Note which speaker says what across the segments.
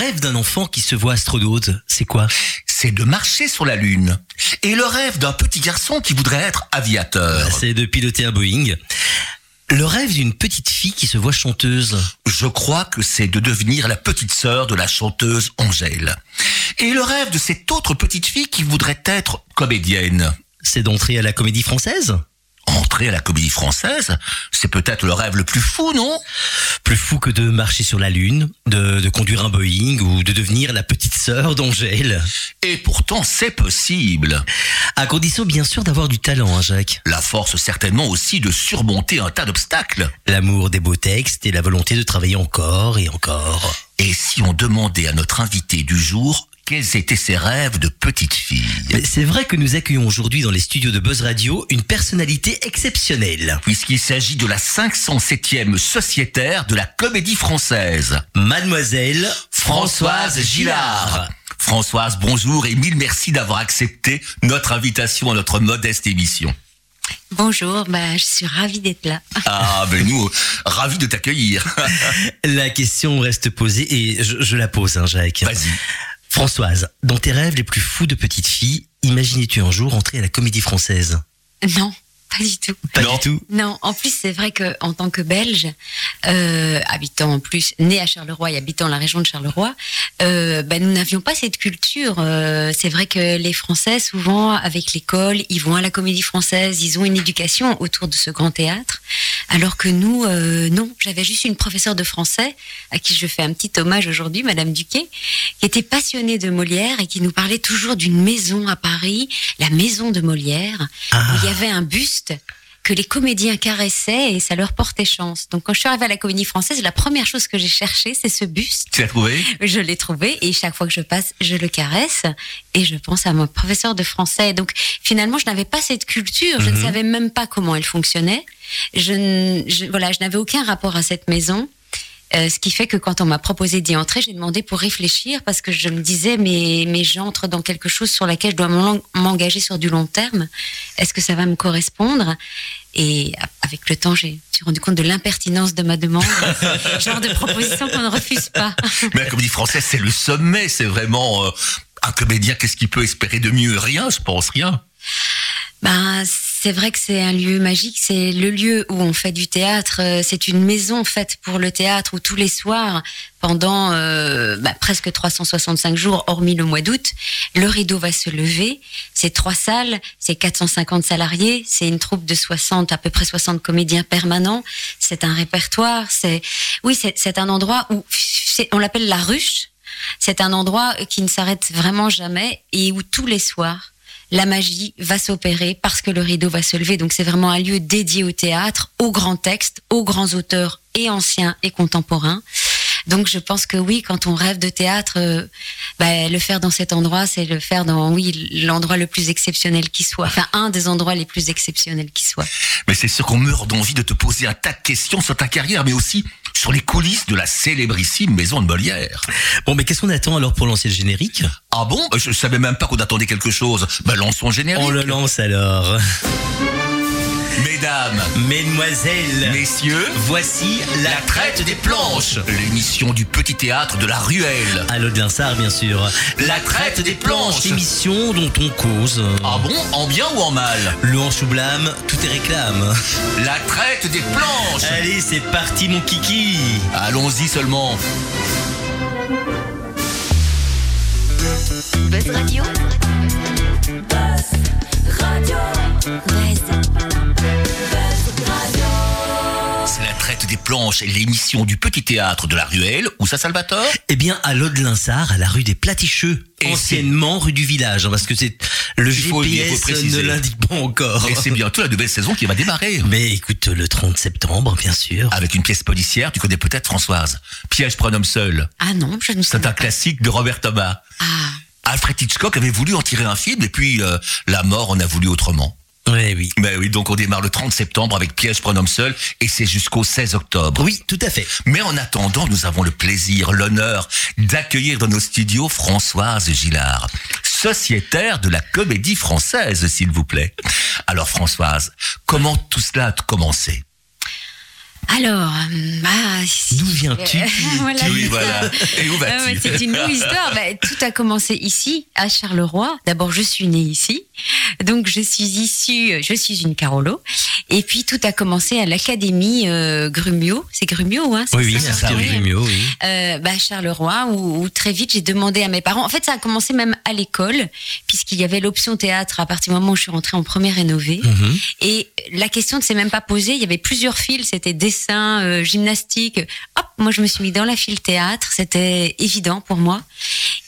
Speaker 1: rêve d'un enfant qui se voit astronaute, c'est quoi?
Speaker 2: C'est de marcher sur la Lune. Et le rêve d'un petit garçon qui voudrait être aviateur.
Speaker 1: C'est de piloter un Boeing. Le rêve d'une petite fille qui se voit chanteuse.
Speaker 2: Je crois que c'est de devenir la petite sœur de la chanteuse Angèle. Et le rêve de cette autre petite fille qui voudrait être comédienne.
Speaker 1: C'est d'entrer à la comédie française?
Speaker 2: Entrer à la comédie française, c'est peut-être le rêve le plus fou, non?
Speaker 1: Plus fou que de marcher sur la Lune, de, de conduire un Boeing ou de devenir la petite sœur d'Angèle.
Speaker 2: Et pourtant, c'est possible.
Speaker 1: À condition bien sûr d'avoir du talent, hein, Jacques.
Speaker 2: La force certainement aussi de surmonter un tas d'obstacles.
Speaker 1: L'amour des beaux textes et la volonté de travailler encore et encore.
Speaker 2: Et si on demandait à notre invité du jour quels étaient ses rêves de petite fille
Speaker 1: c'est vrai que nous accueillons aujourd'hui dans les studios de Buzz Radio une personnalité exceptionnelle.
Speaker 2: Puisqu'il s'agit de la 507e sociétaire de la comédie française.
Speaker 1: Mademoiselle
Speaker 2: Françoise Gillard. Françoise, bonjour et mille merci d'avoir accepté notre invitation à notre modeste émission.
Speaker 3: Bonjour, bah, je suis ravie d'être là.
Speaker 2: Ah, ben nous, ravis de t'accueillir.
Speaker 1: La question reste posée et je, je la pose, hein, Jacques.
Speaker 2: Vas-y.
Speaker 1: Françoise, dans tes rêves les plus fous de petite fille, imaginais-tu un jour entrer à la comédie française?
Speaker 3: Non, pas du tout.
Speaker 1: Pas
Speaker 2: Non.
Speaker 1: du tout.
Speaker 3: Non, en plus, c'est vrai que en tant que Belge, euh, habitant en plus, né à Charleroi et habitant la région de Charleroi, euh, bah, nous n'avions pas cette culture. Euh, c'est vrai que les Français, souvent, avec l'école, ils vont à la comédie française, ils ont une éducation autour de ce grand théâtre. Alors que nous, euh, non. J'avais juste une professeure de français, à qui je fais un petit hommage aujourd'hui, Madame Duquet, qui était passionnée de Molière et qui nous parlait toujours d'une maison à Paris, la maison de Molière,
Speaker 1: Ah.
Speaker 3: où il y avait un buste que les comédiens caressaient et ça leur portait chance. Donc quand je suis arrivée à la comédie française, la première chose que j'ai cherchée, c'est ce buste.
Speaker 2: Tu l'as trouvé?
Speaker 3: Je l'ai trouvé et chaque fois que je passe, je le caresse et je pense à mon professeur de français. Donc finalement, je n'avais pas cette culture, je ne
Speaker 1: Mhm.
Speaker 3: savais même pas comment elle fonctionnait. Je, n- je- voilà, je n'avais aucun rapport à cette maison. Euh, ce qui fait que quand on m'a proposé d'y entrer, j'ai demandé pour réfléchir parce que je me disais mais mais j'entre dans quelque chose sur laquelle je dois m'en- m'engager sur du long terme. Est-ce que ça va me correspondre? Et avec le temps, j'ai j'ai rendu compte de l'impertinence de ma demande, genre de proposition qu'on ne refuse pas.
Speaker 2: Mais la comédie française, c'est le sommet. C'est vraiment euh, un comédien. Qu'est-ce qu'il peut espérer de mieux? Rien, je pense, rien.
Speaker 3: Ben, c'est vrai que c'est un lieu magique. C'est le lieu où on fait du théâtre. Euh, C'est une maison faite pour le théâtre où tous les soirs, pendant euh, bah, presque 365 jours, hormis le mois d'août, le rideau va se lever. C'est trois salles, c'est 450 salariés, c'est une troupe de 60, à peu près 60 comédiens permanents. C'est un répertoire. C'est oui, c'est un endroit où on l'appelle la ruche. C'est un endroit qui ne s'arrête vraiment jamais et où tous les soirs la magie va s'opérer parce que le rideau va se lever. Donc c'est vraiment un lieu dédié au théâtre, aux grands textes, aux grands auteurs et anciens et contemporains. Donc je pense que oui, quand on rêve de théâtre, euh, bah, le faire dans cet endroit, c'est le faire dans oui l'endroit le plus exceptionnel qui soit. Enfin un des endroits les plus exceptionnels qui soit.
Speaker 2: Mais c'est sûr qu'on meurt d'envie de te poser un tas de questions sur ta carrière, mais aussi sur les coulisses de la célébrissime maison de Molière.
Speaker 1: Bon, mais qu'est-ce qu'on attend alors pour lancer le générique?
Speaker 2: Ah bon? Je savais même pas qu'on attendait quelque chose. Ben, lançons le générique.
Speaker 1: On le lance alors.
Speaker 2: Mesdames,
Speaker 1: Mesdemoiselles,
Speaker 2: messieurs,
Speaker 1: voici la,
Speaker 2: la traite des planches. L'émission du petit théâtre de la Ruelle.
Speaker 1: À Linsard, bien sûr.
Speaker 2: La traite des planches.
Speaker 1: L'émission dont on cause.
Speaker 2: Ah bon En bien ou en mal
Speaker 1: Le hanche ou blâme, tout est réclame.
Speaker 2: La traite des planches.
Speaker 1: Allez, c'est parti, mon kiki.
Speaker 2: Allons-y seulement.
Speaker 3: Buzz Radio. Buzz.
Speaker 2: C'est la des planches et l'émission du petit théâtre de la Ruelle. Où ça, Salvatore
Speaker 1: Eh bien, à l'eau de Linsard, à la rue des Platicheux.
Speaker 2: Et
Speaker 1: anciennement rue du village, hein, parce que c'est le
Speaker 2: Il faut
Speaker 1: GPS
Speaker 2: faut
Speaker 1: ne l'indique pas encore.
Speaker 2: Et c'est bientôt la nouvelle saison qui va démarrer.
Speaker 1: Mais écoute, le 30 septembre, bien sûr.
Speaker 2: Avec une pièce policière, tu connais peut-être Françoise. Piège pour un homme seul.
Speaker 3: Ah non, je ne sais
Speaker 2: C'est un
Speaker 3: pas.
Speaker 2: classique de Robert Thomas.
Speaker 3: Ah.
Speaker 2: Alfred Hitchcock avait voulu en tirer un film et puis euh, la mort en a voulu autrement.
Speaker 1: Oui, oui.
Speaker 2: Ben oui, donc on démarre le 30 septembre avec Piège pour un homme seul et c'est jusqu'au 16 octobre.
Speaker 1: Oui, tout à fait.
Speaker 2: Mais en attendant, nous avons le plaisir, l'honneur d'accueillir dans nos studios Françoise Gillard, sociétaire de la comédie française, s'il vous plaît. Alors Françoise, comment tout cela a commencé?
Speaker 3: Alors, euh, bah, si-
Speaker 1: D'où viens-tu
Speaker 3: Euh, voilà,
Speaker 2: Oui,
Speaker 3: c'est
Speaker 2: voilà.
Speaker 3: ça.
Speaker 2: Et où
Speaker 3: Ah
Speaker 2: vas-tu
Speaker 3: c'est une longue histoire. Bah, tout a commencé ici, à Charleroi. D'abord, je suis née ici. Donc, je suis issue, je suis une Carolo. Et puis, tout a commencé à l'Académie euh, Grumio. C'est Grumio, hein
Speaker 1: Oui, oui,
Speaker 2: c'est ça, oui.
Speaker 1: Grumio, oui.
Speaker 3: euh, bah, à Charleroi, où, où très vite j'ai demandé à mes parents. En fait, ça a commencé même à l'école, puisqu'il y avait l'option théâtre à partir du moment où je suis rentrée en première rénovée.
Speaker 1: Mhm.
Speaker 3: Et la question ne s'est même pas posée. Il y avait plusieurs fils. C'était dessin, euh, gymnastique. Hop, moi je me suis mis dans la file théâtre. C'était évident pour moi.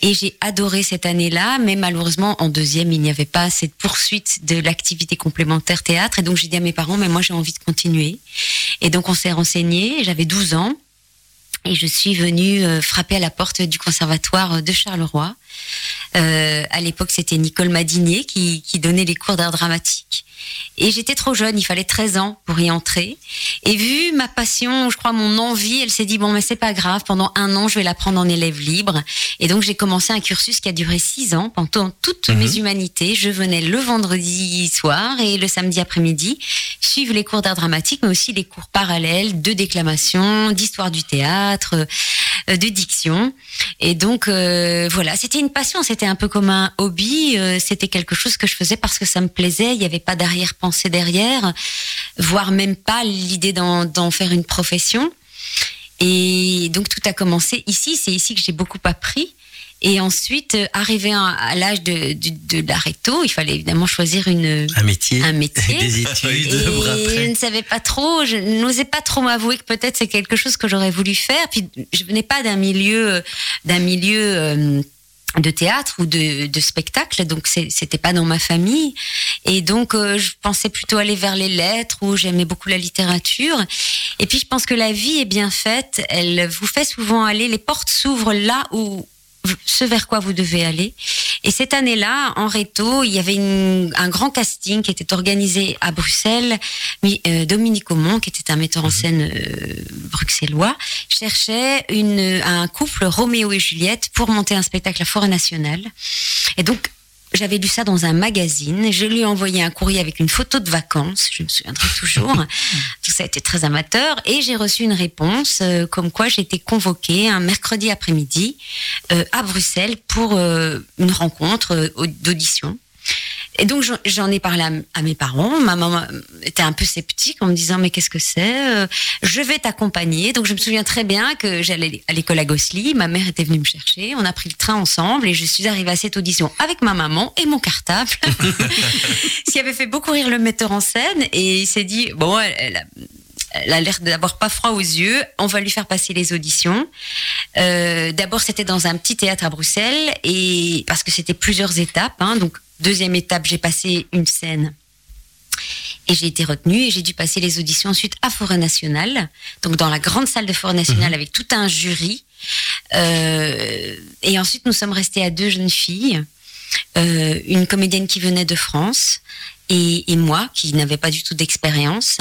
Speaker 3: Et j'ai adoré cette année-là. Mais malheureusement, en deuxième, il n'y avait pas cette poursuite de l'activité complémentaire théâtre. Et donc j'ai dit à mes parents, mais moi j'ai envie de continuer. Et donc on s'est renseigné. J'avais 12 ans. Et je suis venue euh, frapper à la porte du conservatoire de Charleroi. Euh, à l'époque, c'était Nicole Madinier qui, qui donnait les cours d'art dramatique. Et j'étais trop jeune, il fallait 13 ans pour y entrer. Et vu ma passion, je crois mon envie, elle s'est dit bon mais c'est pas grave, pendant un an je vais la prendre en élève libre. Et donc j'ai commencé un cursus qui a duré six ans pendant toutes
Speaker 1: Mhm.
Speaker 3: mes humanités. Je venais le vendredi soir et le samedi après-midi suivre les cours d'art dramatique, mais aussi les cours parallèles de déclamation, d'histoire du théâtre, euh, de diction. Et donc euh, voilà, c'était une passion, c'était un peu comme un hobby, euh, c'était quelque chose que je faisais parce que ça me plaisait, il n'y avait pas d'arrière-pensée derrière, voire même pas l'idée d'en d'en faire une profession. Et donc tout a commencé ici, c'est ici que j'ai beaucoup appris. Et ensuite, euh, arrivé à, l'âge de, de, de la recto, il fallait évidemment choisir une,
Speaker 1: Un métier.
Speaker 3: un métier.
Speaker 1: Des études
Speaker 3: Et je ne savais pas trop, je n'osais pas trop m'avouer que peut-être c'est quelque chose que j'aurais voulu faire. Puis je venais pas d'un milieu, d'un milieu euh, de théâtre ou de, de spectacle, donc c'était pas dans ma famille. Et donc euh, je pensais plutôt aller vers les lettres où j'aimais beaucoup la littérature. Et puis je pense que la vie est bien faite, elle vous fait souvent aller, les portes s'ouvrent là où ce vers quoi vous devez aller. Et cette année-là, en réto, il y avait une- un grand casting qui était organisé à Bruxelles. Euh, Dominique Aumont, qui était un metteur en scène euh, bruxellois, cherchait une, un couple Roméo et Juliette pour monter un spectacle à Forêt Nationale. Et donc, j'avais lu ça dans un magazine. Je lui ai envoyé un courrier avec une photo de vacances. Je me souviendrai toujours. Tout ça été très amateur. Et j'ai reçu une réponse euh, comme quoi j'étais convoquée un mercredi après-midi euh, à Bruxelles pour euh, une rencontre au- d'audition. Et donc j'en- ai parlé à, mes parents. Ma maman était un peu sceptique en me disant mais qu'est-ce que c'est Euh, Je vais t'accompagner. Donc je me souviens très bien que j'allais à l'école à Gossely. Ma mère était venue me chercher. On a pris le train ensemble et je suis arrivée à cette audition avec ma maman et mon cartable. Ce qui avait fait beaucoup rire le metteur en scène et il s'est dit bon elle, elle a, elle a l'air d'avoir pas froid aux yeux. On va lui faire passer les auditions. Euh, D'abord, c'était dans un petit théâtre à Bruxelles et parce que c'était plusieurs étapes. hein. donc, deuxième étape, j'ai passé une scène et j'ai été retenue et j'ai dû passer les auditions ensuite à Forêt Nationale, donc dans la grande salle de Forêt Nationale avec tout un jury. Euh, et ensuite, nous sommes restés à deux jeunes filles, euh, une comédienne qui venait de France et, et moi qui n'avais pas du tout d'expérience.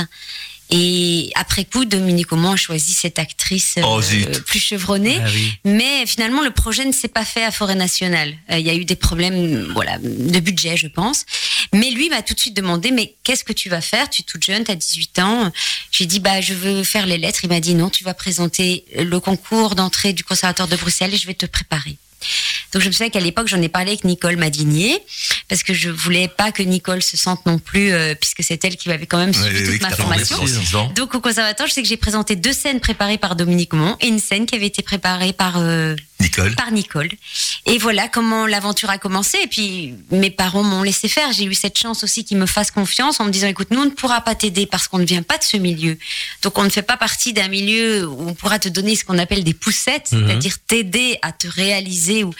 Speaker 3: Et après coup, Dominique Aumont a choisi cette actrice euh,
Speaker 2: Oh, zut.
Speaker 3: plus chevronnée.
Speaker 1: Ah oui.
Speaker 3: Mais finalement, le projet ne s'est pas fait à Forêt Nationale. Euh, Il y a eu des problèmes, voilà, de budget, je pense. Mais lui m'a tout de suite demandé, mais qu'est-ce que tu vas faire? Tu es toute jeune, tu as 18 ans. J'ai dit, bah, je veux faire les lettres. Il m'a dit, non, tu vas présenter le concours d'entrée du Conservatoire de Bruxelles et je vais te préparer. Donc je me souviens qu'à l'époque, j'en ai parlé avec Nicole Madinier, parce que je voulais pas que Nicole se sente non plus, euh, puisque c'est elle qui avait quand même suivi
Speaker 2: Oui,
Speaker 3: toute
Speaker 2: oui,
Speaker 3: ma formation. Donc au conservatoire, je sais que j'ai présenté deux scènes préparées par Dominique Mont et une scène qui avait été préparée par euh,
Speaker 2: Nicole.
Speaker 3: par Nicole. Et voilà comment l'aventure a commencé. Et puis mes parents m'ont laissé faire. J'ai eu cette chance aussi qu'ils me fassent confiance en me disant écoute, nous on ne pourra pas t'aider parce qu'on ne vient pas de ce milieu. Donc on ne fait pas partie d'un milieu où on pourra te donner ce qu'on appelle des poussettes,
Speaker 1: Mhm.
Speaker 3: c'est-à-dire t'aider à te réaliser. Ou...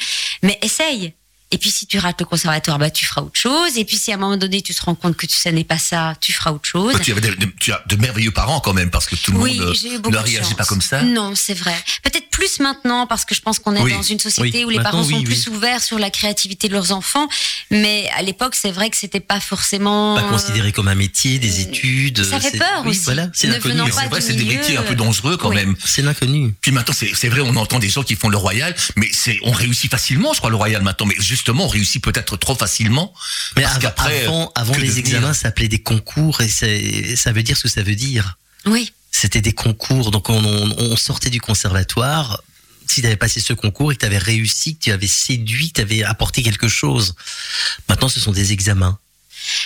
Speaker 3: Mais essaye. Et puis si tu rates le conservatoire, bah tu feras autre chose. Et puis si à un moment donné tu te rends compte que tu sais n'est pas ça, tu feras autre chose.
Speaker 2: Tu, avais de, de- tu as de merveilleux parents quand même, parce que tout le
Speaker 3: Oui,
Speaker 2: monde euh, ne réagit pas comme ça.
Speaker 3: Non, c'est vrai. Peut-être plus maintenant parce que je pense qu'on est
Speaker 2: Oui.
Speaker 3: dans une société
Speaker 1: Oui,
Speaker 3: où les
Speaker 1: maintenant,
Speaker 3: parents sont
Speaker 1: oui,
Speaker 3: plus ouverts sur la créativité de leurs enfants. Mais à l'époque, c'est vrai que c'était pas forcément
Speaker 1: Pas considéré comme un métier, des
Speaker 3: euh,
Speaker 1: études.
Speaker 3: ça fait peur
Speaker 1: oui,
Speaker 3: aussi.
Speaker 1: Voilà, c'est
Speaker 3: Ne
Speaker 1: l'inconnu.
Speaker 3: venant
Speaker 2: Mais
Speaker 3: pas
Speaker 2: c'est vrai, c'est des métiers un peu dangereux quand
Speaker 3: oui.
Speaker 2: même.
Speaker 1: C'est l'inconnu.
Speaker 2: Puis maintenant, c'est c'est vrai, on entend des gens qui font le royal, mais c'est on réussit facilement, je crois, le royal maintenant. Mais justement, on réussit peut-être trop facilement.
Speaker 1: Mais
Speaker 2: parce
Speaker 1: av- avant, avant
Speaker 2: que
Speaker 1: les
Speaker 2: devenir
Speaker 1: examens, ça s'appelait des concours et ça veut dire ce que ça veut dire.
Speaker 3: Oui.
Speaker 1: C'était des concours, donc on, on- on sortait du conservatoire. Si tu avais passé ce concours et que tu avais réussi, que tu avais séduit, que tu avais apporté quelque chose. Maintenant, ce sont des examens.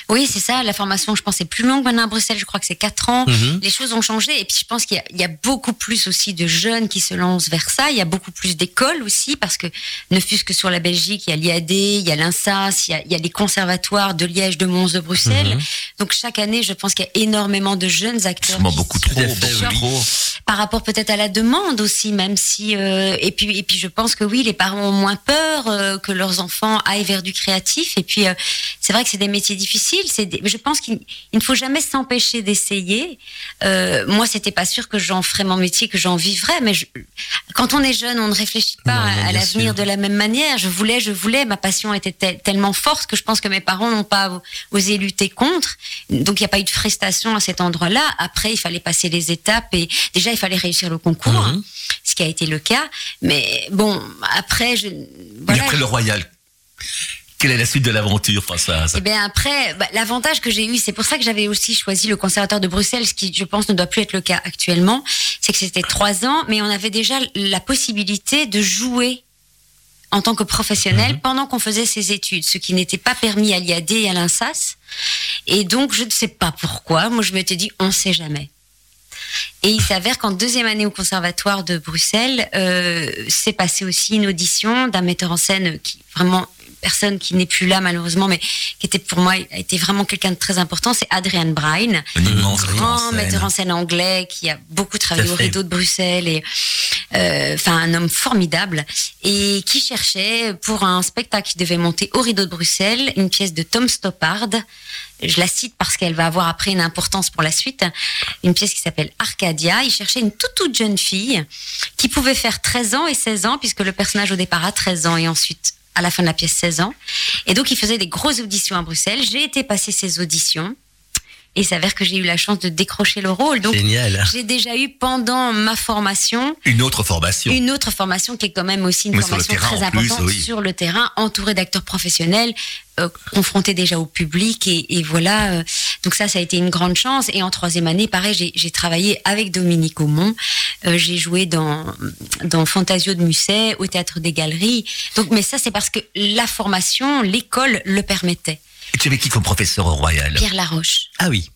Speaker 3: Oui, c'est ça. La formation, je pense, est plus longue maintenant à Bruxelles. Je crois que c'est quatre ans.
Speaker 1: Mhm.
Speaker 3: Les choses ont changé. Et puis, je pense qu'il y a- il y, a beaucoup plus aussi de jeunes qui se lancent vers ça. Il y a beaucoup plus d'écoles aussi, parce que ne fût-ce que sur la Belgique, il y a l'IAD, il y a l'INSAS, il y a, il y a les conservatoires de Liège, de Mons, de Bruxelles.
Speaker 1: Mhm.
Speaker 3: Donc, chaque année, je pense qu'il y a énormément de jeunes acteurs. Qui
Speaker 2: beaucoup trop.
Speaker 3: par rapport peut-être à la demande aussi, même si euh, et puis et puis je pense que oui, les parents ont moins peur euh, que leurs enfants aillent vers du créatif. Et puis euh, c'est vrai que c'est des métiers C'est des- je pense qu'il il ne faut jamais s'empêcher d'essayer. Euh, moi, c'était pas sûr que j'en ferais mon métier, que j'en vivrais, mais je- quand on est jeune, on ne réfléchit pas
Speaker 1: Non, non,
Speaker 3: à, l'avenir de la même manière. Je voulais, je voulais. Ma passion était tel- tellement forte que je pense que mes parents n'ont pas osé lutter contre. Donc il n'y a pas eu de prestation à cet endroit-là. Après, il fallait passer les étapes et déjà il fallait réussir le concours,
Speaker 1: Mhm.
Speaker 3: hein, ce qui a été le cas. Mais bon, après, je,
Speaker 2: Et
Speaker 3: voilà.
Speaker 2: après le Royal, quelle est la suite de l'aventure, Françoise
Speaker 3: Et bien après, bah, l'avantage que j'ai eu, c'est pour ça que j'avais aussi choisi le conservatoire de Bruxelles, ce qui, je pense, ne doit plus être le cas actuellement, c'est que c'était trois ans, mais on avait déjà la possibilité de jouer en tant que professionnel
Speaker 1: Mhm.
Speaker 3: pendant qu'on faisait ses études, ce qui n'était pas permis à l'IAD et à l'INSAS. Et donc, je ne sais pas pourquoi. Moi, je m'étais dit, on ne sait jamais. Et il s'avère qu'en deuxième année au conservatoire de Bruxelles, euh, s'est passé aussi une audition d'un metteur en scène qui vraiment personne qui n'est plus là malheureusement, mais qui était pour moi a été vraiment quelqu'un de très important. C'est Adrian Bryan,
Speaker 1: Grand
Speaker 2: metteur en scène.
Speaker 3: anglais qui a beaucoup travaillé au rideau de Bruxelles et euh, enfin un homme formidable et qui cherchait pour un spectacle qui devait monter au rideau de Bruxelles une pièce de Tom Stoppard. Je la cite parce qu'elle va avoir après une importance pour la suite. Une pièce qui s'appelle Arcadia. Il cherchait une toute toute jeune fille qui pouvait faire 13 ans et 16 ans puisque le personnage au départ a 13 ans et ensuite à la fin de la pièce 16 ans. Et donc il faisait des grosses auditions à Bruxelles. J'ai été passer ces auditions et il s'avère que j'ai eu la chance de décrocher le rôle. Donc
Speaker 1: Génial.
Speaker 3: j'ai déjà eu pendant ma formation
Speaker 2: Une autre formation.
Speaker 3: une autre formation qui est quand même aussi une
Speaker 2: Mais
Speaker 3: formation
Speaker 2: terrain,
Speaker 3: très
Speaker 2: plus,
Speaker 3: importante
Speaker 2: oui.
Speaker 3: sur le terrain, entouré d'acteurs professionnels, euh, confrontés déjà au public et, et voilà. euh, donc ça, ça a été une grande chance. Et en troisième année, pareil, j'ai- travaillé avec Dominique Aumont. Euh, j'ai joué dans dans Fantasio de Musset, au théâtre des Galeries. Donc, mais ça, c'est parce que la formation, l'école le permettait.
Speaker 2: Et tu avais qui comme professeur au Royal?
Speaker 3: Pierre Laroche.
Speaker 1: Ah oui.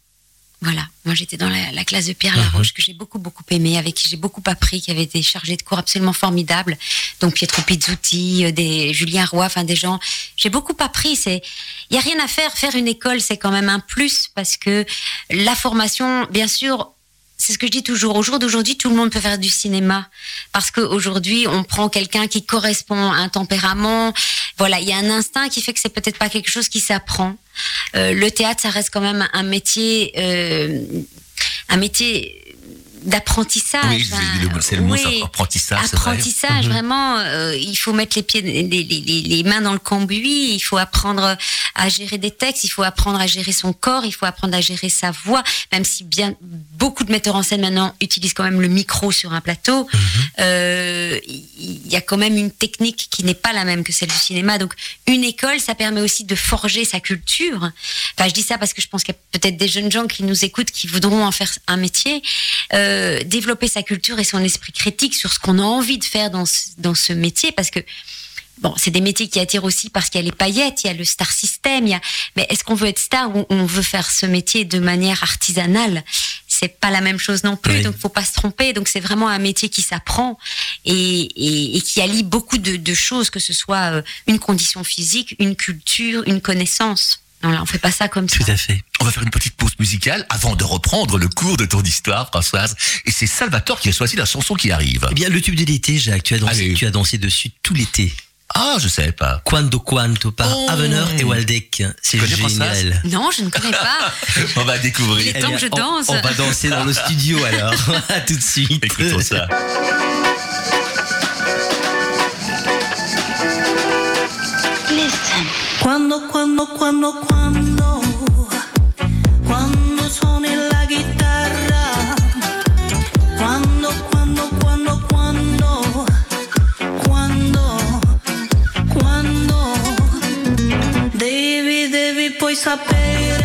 Speaker 3: Voilà, moi j'étais dans la, la classe de Pierre
Speaker 1: Mhm.
Speaker 3: Laroche que j'ai beaucoup beaucoup aimé, avec qui j'ai beaucoup appris, qui avait été chargé de cours absolument formidables. Donc Pietro Pizzuti, euh, des Julien Roy, enfin des gens. J'ai beaucoup appris. C'est, il y a rien à faire. Faire une école, c'est quand même un plus parce que la formation, bien sûr. C'est ce que je dis toujours. Au jour d'aujourd'hui, tout le monde peut faire du cinéma parce qu'aujourd'hui, on prend quelqu'un qui correspond à un tempérament. Voilà, il y a un instinct qui fait que c'est peut-être pas quelque chose qui s'apprend. Euh, le théâtre, ça reste quand même un métier, euh, un métier d'apprentissage.
Speaker 2: Oui, c'est le mot,
Speaker 3: Oui.
Speaker 2: apprentissage. vrai.
Speaker 3: Apprentissage,
Speaker 1: Mhm.
Speaker 3: vraiment, euh, il faut mettre les pieds, les, les- les- les mains dans le cambouis, il faut apprendre à gérer des textes, il faut apprendre à gérer son corps, il faut apprendre à gérer sa voix, même si bien beaucoup de metteurs en scène maintenant utilisent quand même le micro sur un plateau,
Speaker 1: Mhm.
Speaker 3: euh, il y a quand même une technique qui n'est pas la même que celle du cinéma. Donc, une école, ça permet aussi de forger sa culture. Enfin, je dis ça parce que je pense qu'il y a peut-être des jeunes gens qui nous écoutent qui voudront en faire un métier. Euh, développer sa culture et son esprit critique sur ce qu'on a envie de faire dans ce, dans ce métier parce que Bon, c'est des métiers qui attirent aussi parce qu'il y a les paillettes, il y a le star system, il y a... mais est-ce qu'on veut être star ou on veut faire ce métier de manière artisanale? C'est pas la même chose non plus,
Speaker 1: Oui.
Speaker 3: donc faut pas se tromper. Donc c'est vraiment un métier qui s'apprend et, et, et qui allie beaucoup de, de choses, que ce soit euh, une condition physique, une culture, une connaissance. Non, là, on fait pas ça comme ça.
Speaker 1: Tout à fait.
Speaker 2: On va faire une petite pause musicale avant de reprendre le cours de ton histoire, Françoise. Et c'est Salvatore qui a choisi la chanson qui arrive.
Speaker 1: Eh bien, le tube de l'été, Jacques, tu as dansé,
Speaker 2: Allez.
Speaker 1: tu as dansé dessus tout l'été.
Speaker 2: Ah, je savais pas.
Speaker 1: Quando Quanto par
Speaker 2: Oh.
Speaker 1: Aveneur et Waldeck. C'est génial.
Speaker 3: Non, je ne connais pas.
Speaker 2: On va
Speaker 3: Il
Speaker 2: découvrir.
Speaker 3: est temps que je
Speaker 1: on-
Speaker 3: danse.
Speaker 1: On, va danser dans le studio alors. à tout de suite.
Speaker 2: Écoutons ça.
Speaker 4: Listen.
Speaker 5: Quando, quando, quando, quando, quando suoni la chitarra, quando, quando, quando, quando, quando, quando, devi, devi poi sapere,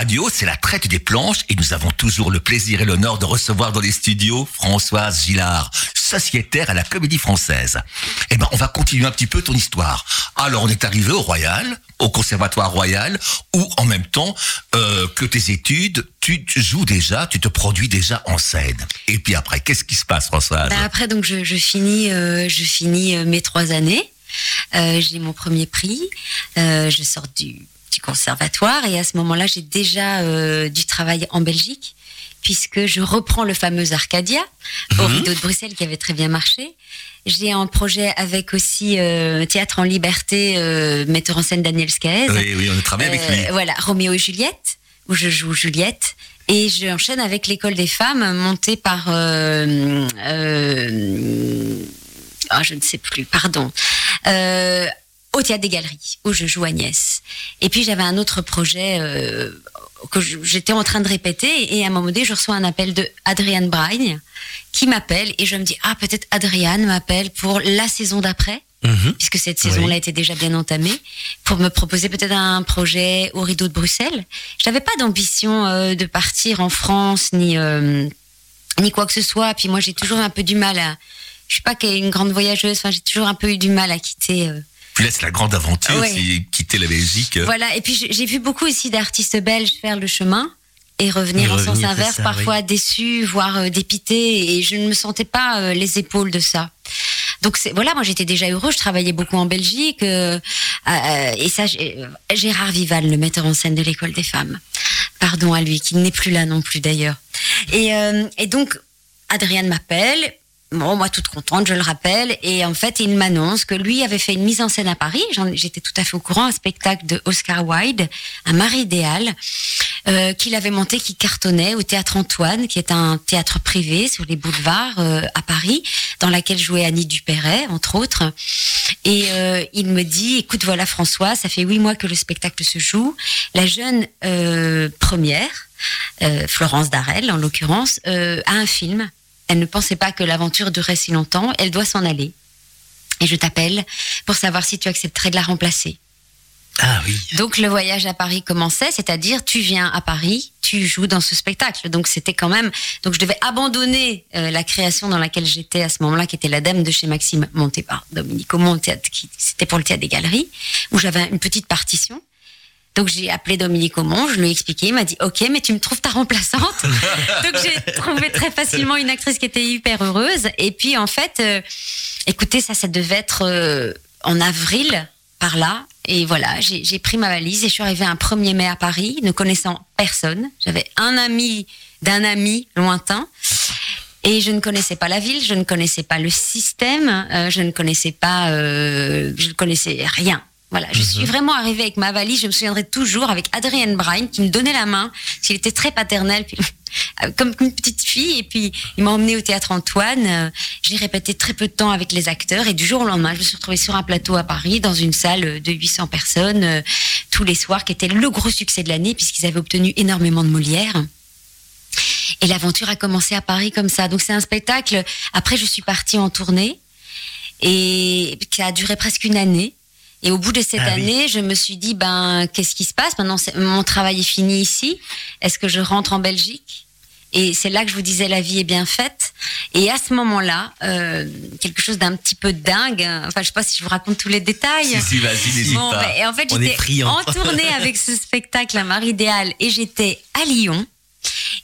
Speaker 2: Radio, c'est la traite des planches et nous avons toujours le plaisir et l'honneur de recevoir dans les studios Françoise Gillard, sociétaire à la Comédie Française. Eh ben, on va continuer un petit peu ton histoire. Alors, on est arrivé au Royal, au Conservatoire Royal, où en même temps euh, que tes études, tu, joues déjà, tu te produis déjà en scène. Et puis après, qu'est-ce qui se passe, Françoise?
Speaker 3: Bah, après, donc, je, finis, euh, je finis euh, mes trois années. Euh, j'ai mon premier prix. Euh, je sors du, du conservatoire et à ce moment-là, j'ai déjà euh, du travail en Belgique puisque je reprends le fameux Arcadia au rideau de Bruxelles qui avait très bien marché. J'ai un projet avec aussi euh, Théâtre en Liberté, euh, metteur en scène Daniel Skaez.
Speaker 2: Oui, oui, on a travaillé avec lui.
Speaker 3: Euh, Voilà, Roméo et Juliette, où je joue Juliette. Et j'enchaîne avec l'école des femmes, montée par. Euh, euh, ah, je ne sais plus, pardon. Euh, au théâtre des Galeries, où je joue Agnès. Et puis j'avais un autre projet euh, que j'étais en train de répéter, et à un moment donné, je reçois un appel de Adrienne Bragne, qui m'appelle, et je me dis, ah, peut-être Adrienne m'appelle pour la saison d'après
Speaker 1: Mhm.
Speaker 3: puisque cette saison-là
Speaker 1: Oui.
Speaker 3: était déjà bien entamée, pour me proposer peut-être un projet au rideau de Bruxelles. Je n'avais pas d'ambition euh, de partir en France ni euh, ni quoi que ce soit. Puis moi, j'ai toujours un peu du mal à. Je suis pas une grande voyageuse. Enfin, j'ai toujours un peu eu du mal à quitter. euh,
Speaker 2: Puis là, c'est la grande aventure,
Speaker 3: Ouais.
Speaker 2: c'est quitter la Belgique.
Speaker 3: Voilà. Et puis j'ai vu beaucoup aussi d'artistes belges faire le chemin et revenir
Speaker 1: Et
Speaker 3: en sens inverse,
Speaker 1: ça,
Speaker 3: parfois déçus, voire euh, dépités. Et je ne me sentais pas euh, les épaules de ça. Donc voilà, moi j'étais déjà heureux, je travaillais beaucoup en Belgique euh, euh, et ça Gérard Vival, le metteur en scène de l'école des femmes. Pardon à lui qui n'est plus là non plus d'ailleurs. Et, euh, et donc Adrienne m'appelle. Bon, moi toute contente, je le rappelle, et en fait, il m'annonce que lui avait fait une mise en scène à Paris. J'étais tout à fait au courant, un spectacle de Oscar Wilde, un mari idéal, euh, qu'il avait monté, qui cartonnait au théâtre Antoine, qui est un théâtre privé sur les boulevards euh, à Paris, dans laquelle jouait Annie Dupéret, entre autres. Et euh, il me dit, écoute, voilà François, ça fait huit mois que le spectacle se joue. La jeune euh, première, euh, Florence Darel en l'occurrence, euh, a un film. Elle ne pensait pas que l'aventure durait si longtemps. Elle doit s'en aller. Et je t'appelle pour savoir si tu accepterais de la remplacer.
Speaker 1: Ah oui.
Speaker 3: Donc le voyage à Paris commençait, c'est-à-dire tu viens à Paris, tu joues dans ce spectacle. Donc c'était quand même, donc je devais abandonner euh, la création dans laquelle j'étais à ce moment-là, qui était La Dame de chez Maxime, montée par Dominique Aumont, qui c'était pour le théâtre des Galeries, où j'avais une petite partition. Donc j'ai appelé Dominique Aumont, je lui ai expliqué, il m'a dit OK, mais tu me trouves ta remplaçante. Donc j'ai trouvé très facilement une actrice qui était hyper heureuse. Et puis en fait, euh, écoutez, ça, ça devait être euh, en avril par là. Et voilà, j'ai pris ma valise et je suis arrivée un 1er mai à Paris, ne connaissant personne. J'avais un ami d'un ami lointain. Et je ne connaissais pas la ville, je ne connaissais pas le système, euh, je ne connaissais pas, euh, je ne connaissais rien. Voilà, je suis vraiment arrivée avec ma valise. Je me souviendrai toujours avec Adrienne Brine qui me donnait la main. parce qu'il était très paternel, puis, euh, comme une petite fille. Et puis il m'a emmenée au théâtre Antoine. Euh, J'ai répété très peu de temps avec les acteurs. Et du jour au lendemain, je me suis retrouvée sur un plateau à Paris, dans une salle de 800 personnes, euh, tous les soirs, qui était le gros succès de l'année puisqu'ils avaient obtenu énormément de Molière. Et l'aventure a commencé à Paris comme ça. Donc c'est un spectacle. Après, je suis partie en tournée et qui a duré presque une année. Et au bout de cette
Speaker 1: Ah oui.
Speaker 3: année, je me suis dit ben qu'est-ce qui se passe? Maintenant Mon travail est fini ici. Est-ce que je rentre en Belgique? Et c'est là que je vous disais la vie est bien faite. Et à ce moment-là, euh, quelque chose d'un petit peu dingue. Enfin, je sais pas si je vous raconte tous les détails.
Speaker 2: Si, si, vas-y, n'hésite
Speaker 3: Bon,
Speaker 2: pas.
Speaker 3: ben, et en fait, j'étais en tournée avec ce spectacle à Marie idéal et j'étais à Lyon.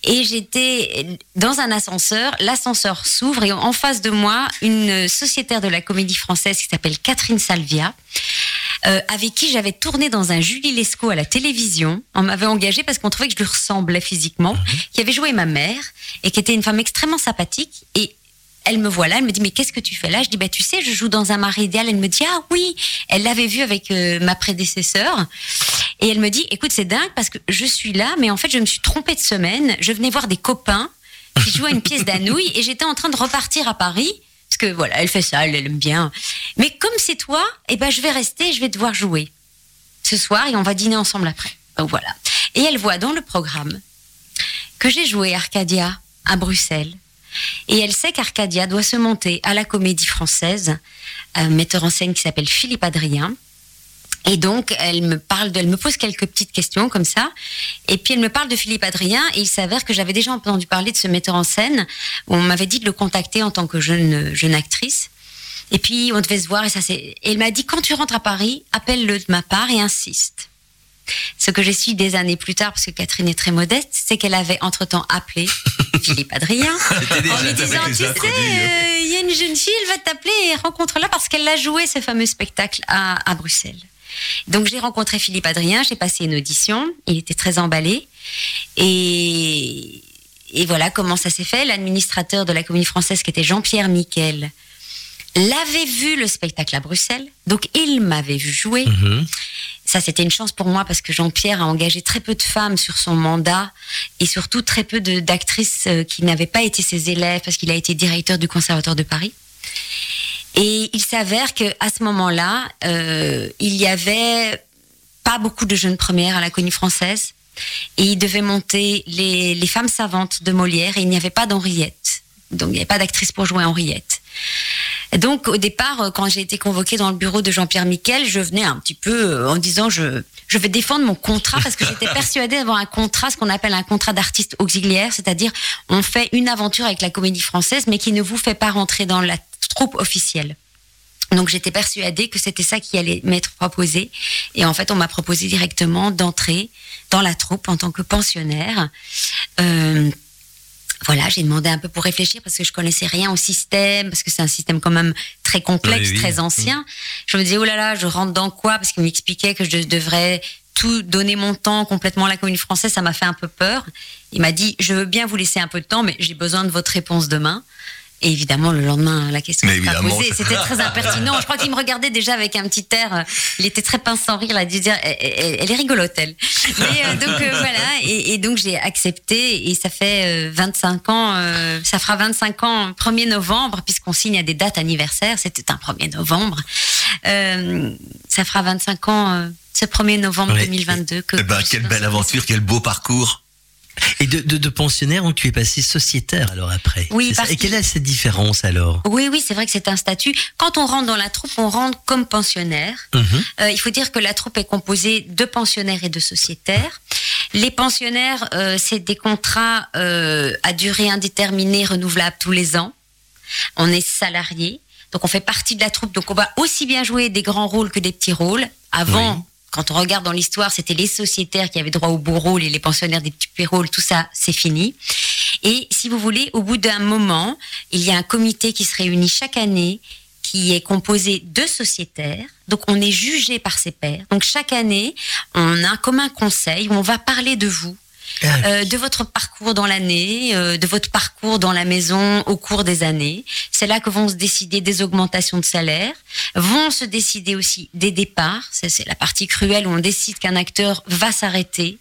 Speaker 3: Et j'étais dans un ascenseur, l'ascenseur s'ouvre et en face de moi, une sociétaire de la comédie française qui s'appelle Catherine Salvia, euh, avec qui j'avais tourné dans un Julie Lescaut à la télévision. On m'avait engagé parce qu'on trouvait que je lui ressemblais physiquement, qui avait joué ma mère et qui était une femme extrêmement sympathique. Et elle me voit là, elle me dit mais qu'est-ce que tu fais là? Je dis bah tu sais, je joue dans un mari idéal. Elle me dit ah oui, elle l'avait vu avec euh, ma prédécesseur. Et elle me dit écoute c'est dingue parce que je suis là, mais en fait je me suis trompée de semaine. Je venais voir des copains qui jouaient une pièce d'Anouilh et j'étais en train de repartir à Paris. Parce que voilà, elle fait ça, elle, aime bien. Mais comme c'est toi, eh ben je vais rester, je vais devoir jouer ce soir et on va dîner ensemble après. Voilà. Et elle voit dans le programme que j'ai joué Arcadia à Bruxelles. Et elle sait qu'Arcadia doit se monter à la comédie française, un metteur en scène qui s'appelle Philippe Adrien. Et donc, elle me parle, de, elle me pose quelques petites questions comme ça. Et puis, elle me parle de Philippe Adrien. Et il s'avère que j'avais déjà entendu parler de ce metteur en scène. On m'avait dit de le contacter en tant que jeune, jeune actrice. Et puis, on devait se voir. Et ça, c'est. Elle m'a dit quand tu rentres à Paris, appelle-le de ma part et insiste. Ce que j'ai su des années plus tard, parce que Catherine est très modeste, c'est qu'elle avait entre-temps appelé Philippe Adrien en lui disant, tu sais, euh, il y a une jeune fille, elle va t'appeler et rencontre-la parce qu'elle a joué ce fameux spectacle à, à Bruxelles. Donc j'ai rencontré Philippe Adrien, j'ai passé une audition, il était très emballé. Et, et voilà comment ça s'est fait. L'administrateur de la comédie française, qui était Jean-Pierre Miquel, l'avait vu le spectacle à Bruxelles, donc il m'avait vu jouer.
Speaker 1: Mhm.
Speaker 3: Ça, c'était une chance pour moi parce que Jean-Pierre a engagé très peu de femmes sur son mandat et surtout très peu d'actrices euh, qui n'avaient pas été ses élèves parce qu'il a été directeur du Conservatoire de Paris. Et il s'avère que à ce moment-là, euh, il y avait pas beaucoup de jeunes premières à la comédie française et il devait monter les, femmes savantes de Molière et il n'y avait pas d'Henriette. Donc il n'y avait pas d'actrice pour jouer Henriette. Et Donc au départ, euh, quand j'ai été convoquée dans le bureau de Jean-Pierre Miquel, je venais un petit peu euh, en disant je je vais défendre mon contrat parce que j'étais persuadée d'avoir un contrat, ce qu'on appelle un contrat d'artiste auxiliaire, c'est-à-dire on fait une aventure avec la comédie française, mais qui ne vous fait pas rentrer dans la troupe officielle. Donc j'étais persuadée que c'était ça qui allait m'être proposé. Et en fait, on m'a proposé directement d'entrer dans la troupe en tant que pensionnaire. Euh, voilà, j'ai demandé un peu pour réfléchir parce que je connaissais rien au système, parce que c'est un système quand même très complexe,
Speaker 1: Oui, oui.
Speaker 3: très ancien. Je me disais, oh là là, je rentre dans quoi? Parce qu'il m'expliquait que je devrais tout donner mon temps complètement à la commune française, ça m'a fait un peu peur. Il m'a dit, je veux bien vous laisser un peu de temps, mais j'ai besoin de votre réponse demain. Et évidemment, le lendemain, la question s'est pas posée. C'était très impertinent. Je crois qu'il me regardait déjà avec un petit air. euh, Il était très pince sans rire. Il a dû dire, elle, est rigolote, elle. Mais, euh, donc euh, voilà. Et, et donc j'ai accepté. Et ça fait euh, 25 ans. ça fera 25 ans, 1er novembre, puisqu'on signe à des dates anniversaires. C'était un 1er novembre. Ça fera 25 ans. ce 1er novembre
Speaker 1: Ouais.
Speaker 3: 2022 que suis
Speaker 2: quelle belle aventure, quel beau parcours.
Speaker 1: Et de, de, de pensionnaire, donc tu es passé sociétaire alors après.
Speaker 3: Oui, parce
Speaker 1: Et quelle
Speaker 3: que-
Speaker 1: est cette différence alors?
Speaker 3: Oui, oui, c'est vrai que c'est un statut. Quand on rentre dans la troupe, on rentre comme pensionnaire.
Speaker 1: Mhm.
Speaker 3: Euh, il faut dire que la troupe est composée de pensionnaires et de sociétaires. Les pensionnaires, euh, c'est des contrats euh, à durée indéterminée, renouvelables tous les ans. On est salarié, donc on fait partie de la troupe. Donc on va aussi bien jouer des grands rôles que des petits rôles. Avant,
Speaker 1: Oui.
Speaker 3: Quand on regarde dans l'histoire, c'était les sociétaires qui avaient droit beaux rôles et les pensionnaires des petits rôles. Tout ça, c'est fini. Et si vous voulez, au bout d'un moment, il y a un comité qui se réunit chaque année qui est composé de sociétaires. Donc on est jugé par ses pairs. Donc chaque année, on a comme un conseil où on va parler de vous, euh, de votre parcours dans l'année, euh, de votre parcours dans la maison au cours des années. C'est là que vont se décider des augmentations de salaire, vont se décider aussi des départs. C'est la partie cruelle où on décide qu'un acteur va s'arrêter.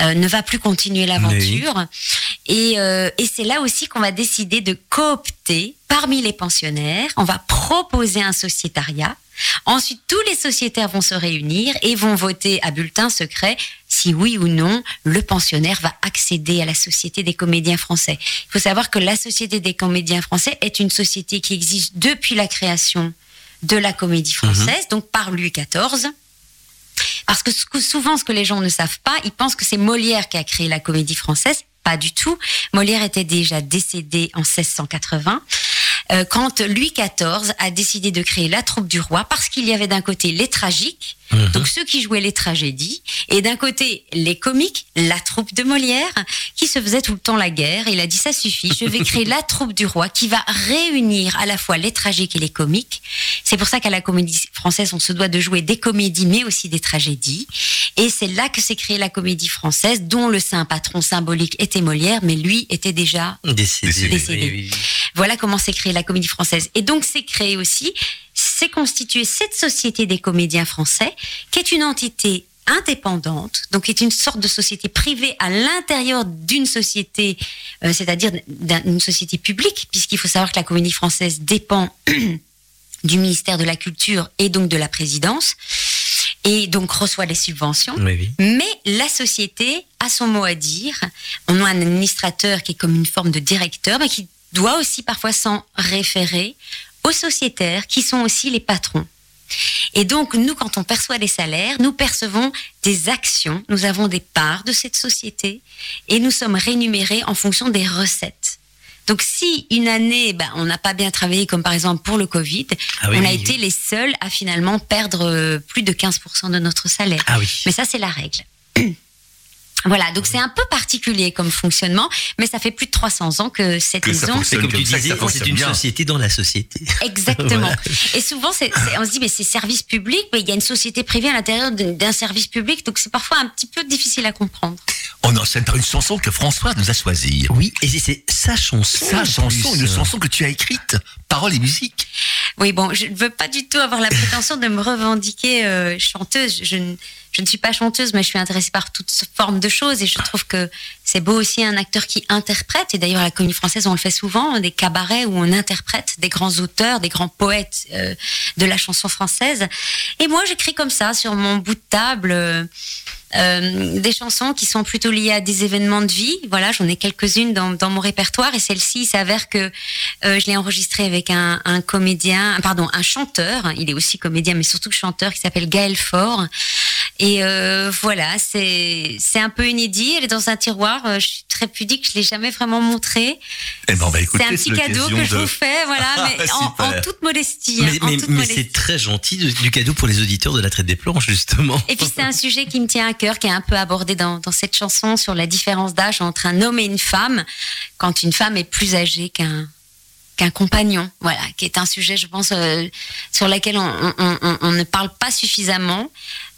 Speaker 3: euh, ne va plus continuer l'aventure. Et, euh, et c'est là aussi qu'on va décider de coopter parmi les pensionnaires. On va proposer un sociétariat. Ensuite, tous les sociétaires vont se réunir et vont voter à bulletin secret si oui ou non le pensionnaire va accéder à la Société des comédiens français. Il faut savoir que la Société des comédiens français est une société qui existe depuis la création de la comédie française, donc par Louis XIV. Parce que ce que- souvent, ce que les gens ne savent pas, ils pensent que c'est Molière qui a créé la comédie française. Pas du tout. Molière était déjà décédé en 1680. euh, quand Louis XIV a décidé de créer la troupe du roi parce qu'il y avait d'un côté les tragiques,
Speaker 1: Mhm.
Speaker 3: donc ceux qui jouaient les tragédies, et d'un côté les comiques, la troupe de Molière, qui se faisait tout le temps la guerre. Il a dit ça suffit, je vais créer la troupe du roi qui va réunir à la fois les tragiques et les comiques. C'est pour ça qu'à la comédie française, on se doit de jouer des comédies mais aussi des tragédies. Et c'est là que s'est créée la comédie française, dont le saint patron symbolique était Molière, mais lui était déjà
Speaker 1: Décédé.
Speaker 2: Décédé.
Speaker 3: Décédé.
Speaker 1: Oui, oui, oui.
Speaker 3: voilà comment s'est créée la comédie française. Et donc, c'est créé aussi, c'est constitué cette société des comédiens français, qui est une entité indépendante, donc qui est une sorte de société privée à l'intérieur d'une société, euh, c'est-à-dire d'une société publique, puisqu'il faut savoir que la comédie française dépend du ministère de la Culture et donc de la présidence, et donc reçoit des subventions.
Speaker 1: Oui, oui.
Speaker 3: Mais la société a son mot à dire. On a un administrateur qui est comme une forme de directeur, mais qui doit aussi parfois s'en référer aux sociétaires, qui sont aussi les patrons. Et donc, nous, quand on perçoit des salaires, nous percevons des actions, nous avons des parts de cette société, et nous sommes rémunérés en fonction des recettes. Donc, si une année, ben, on n'a pas bien travaillé, comme par exemple pour le Covid,
Speaker 1: Ah oui,
Speaker 3: on a
Speaker 1: oui,
Speaker 3: été
Speaker 1: oui.
Speaker 3: les seuls à finalement perdre euh, plus de 15% de notre salaire.
Speaker 1: Ah oui.
Speaker 3: Mais ça, c'est la règle. Voilà, donc c'est un peu particulier comme fonctionnement, mais ça fait plus de 300 ans que cette
Speaker 2: Que
Speaker 3: maison.
Speaker 1: C'est comme
Speaker 2: Comme
Speaker 1: tu disais, c'est une
Speaker 2: bien.
Speaker 1: société dans la société.
Speaker 3: Exactement.
Speaker 1: Voilà.
Speaker 3: Et souvent, on se dit, mais c'est service public, mais il y a une société privée à l'intérieur d'un service public, donc c'est parfois un petit peu difficile à comprendre.
Speaker 2: On enchaîne par une chanson que Françoise nous a choisie.
Speaker 1: Oui, et c'est- sa chanson.
Speaker 2: Sa chanson,
Speaker 1: plus.
Speaker 2: une chanson que tu as écrite, paroles et musique.
Speaker 3: Oui, bon, je ne veux pas du tout avoir la prétention de me revendiquer euh, chanteuse. Je ne, je ne suis pas chanteuse, mais je suis intéressée par toutes formes de choses et je trouve que c'est beau aussi un acteur qui interprète. Et d'ailleurs, la comédie française, on le fait souvent, des cabarets où on interprète des grands auteurs, des grands poètes euh, de la chanson française. Et moi, j'écris comme ça sur mon bout de table. euh, euh, des chansons qui sont plutôt liées à des événements de vie. Voilà, j'en ai quelques-unes dans, mon répertoire et celle-ci, il s'avère que je l'ai enregistrée avec un, un comédien, pardon, un chanteur. Il est aussi comédien, mais surtout chanteur, qui s'appelle Gaël Faure. Et euh, voilà, c'est c'est un peu inédit. Elle est dans un tiroir. euh, Je suis très pudique, je l'ai jamais vraiment montrée.
Speaker 2: Eh ben, écouter.
Speaker 3: C'est un petit cadeau que je vous fais, voilà, mais en, toute modestie. hein,
Speaker 1: Mais,
Speaker 3: modestie.
Speaker 1: c'est très gentil de- du cadeau pour les auditeurs de la traite des planches, justement.
Speaker 3: Et puis c'est un sujet qui me tient à cœur, qui est un peu abordé dans, dans cette chanson sur la différence d'âge entre un homme et une femme, quand une femme est plus âgée qu'un qu'un compagnon, voilà, qui est un sujet, je pense, euh, sur lequel on, on- on- on ne parle pas suffisamment,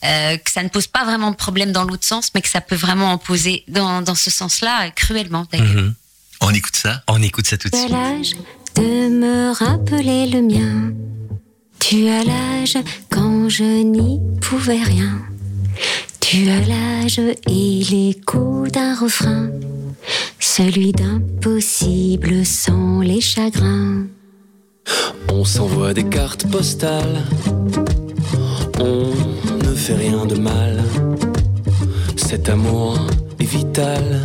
Speaker 3: euh, que ça ne pose pas vraiment de problème dans l'autre sens, mais que ça peut vraiment en poser dans, dans ce sens-là, cruellement d'ailleurs.
Speaker 1: Mhm.
Speaker 2: On écoute ça
Speaker 1: On écoute ça tout de
Speaker 6: Tu as
Speaker 1: suite.
Speaker 6: l'âge de me rappeler le mien. Tu as l'âge quand je n'y pouvais rien. Tu as l'âge et l'écho d'un refrain. Celui d'impossible sans les chagrins.
Speaker 7: On s'envoie des cartes postales. On ne fait rien de mal. Cet amour est vital.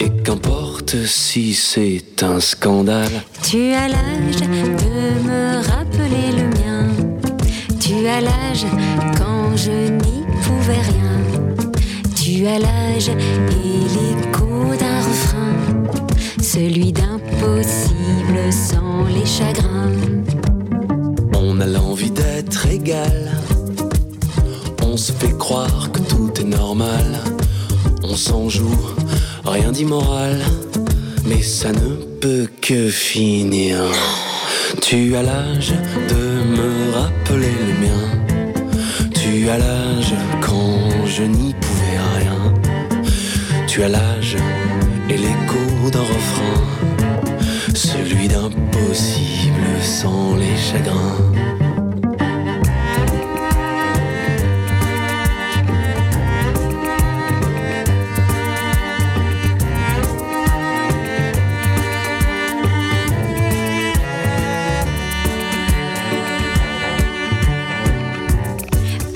Speaker 7: Et qu'importe si c'est un scandale.
Speaker 6: Tu as l'âge de me rappeler le mien. Tu as l'âge quand je n'y pouvais rien. Tu as l'âge et. Celui d'impossible sans les chagrins.
Speaker 7: On a l'envie d'être égal. On se fait croire que tout est normal. On s'en joue, rien d'immoral. Mais ça ne peut que finir. Tu as l'âge de me rappeler le mien. Tu as l'âge quand je n'y pouvais rien. Tu as l'âge d'un refrain. Celui d'impossible sans les chagrins.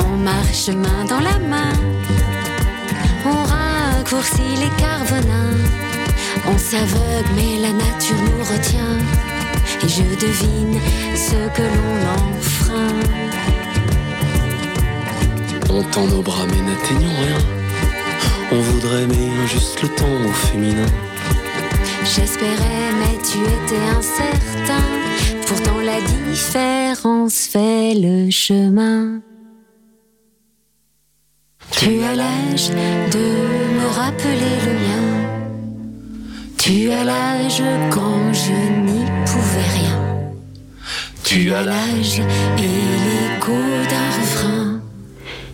Speaker 6: On marche main dans la main. On raccourcit les carvenins. On s'aveugle, mais la nature nous retient. Et je devine ce que l'on enfreint.
Speaker 7: On tend nos bras mais n'atteignons rien. On voudrait mais juste le temps au féminin.
Speaker 6: J'espérais, mais tu étais incertain. Pourtant la différence fait le chemin. Tu as l'âge de me rappeler le mien. Tu as l'âge quand je n'y pouvais rien. Tu as l'âge et l'écho d'un refrain.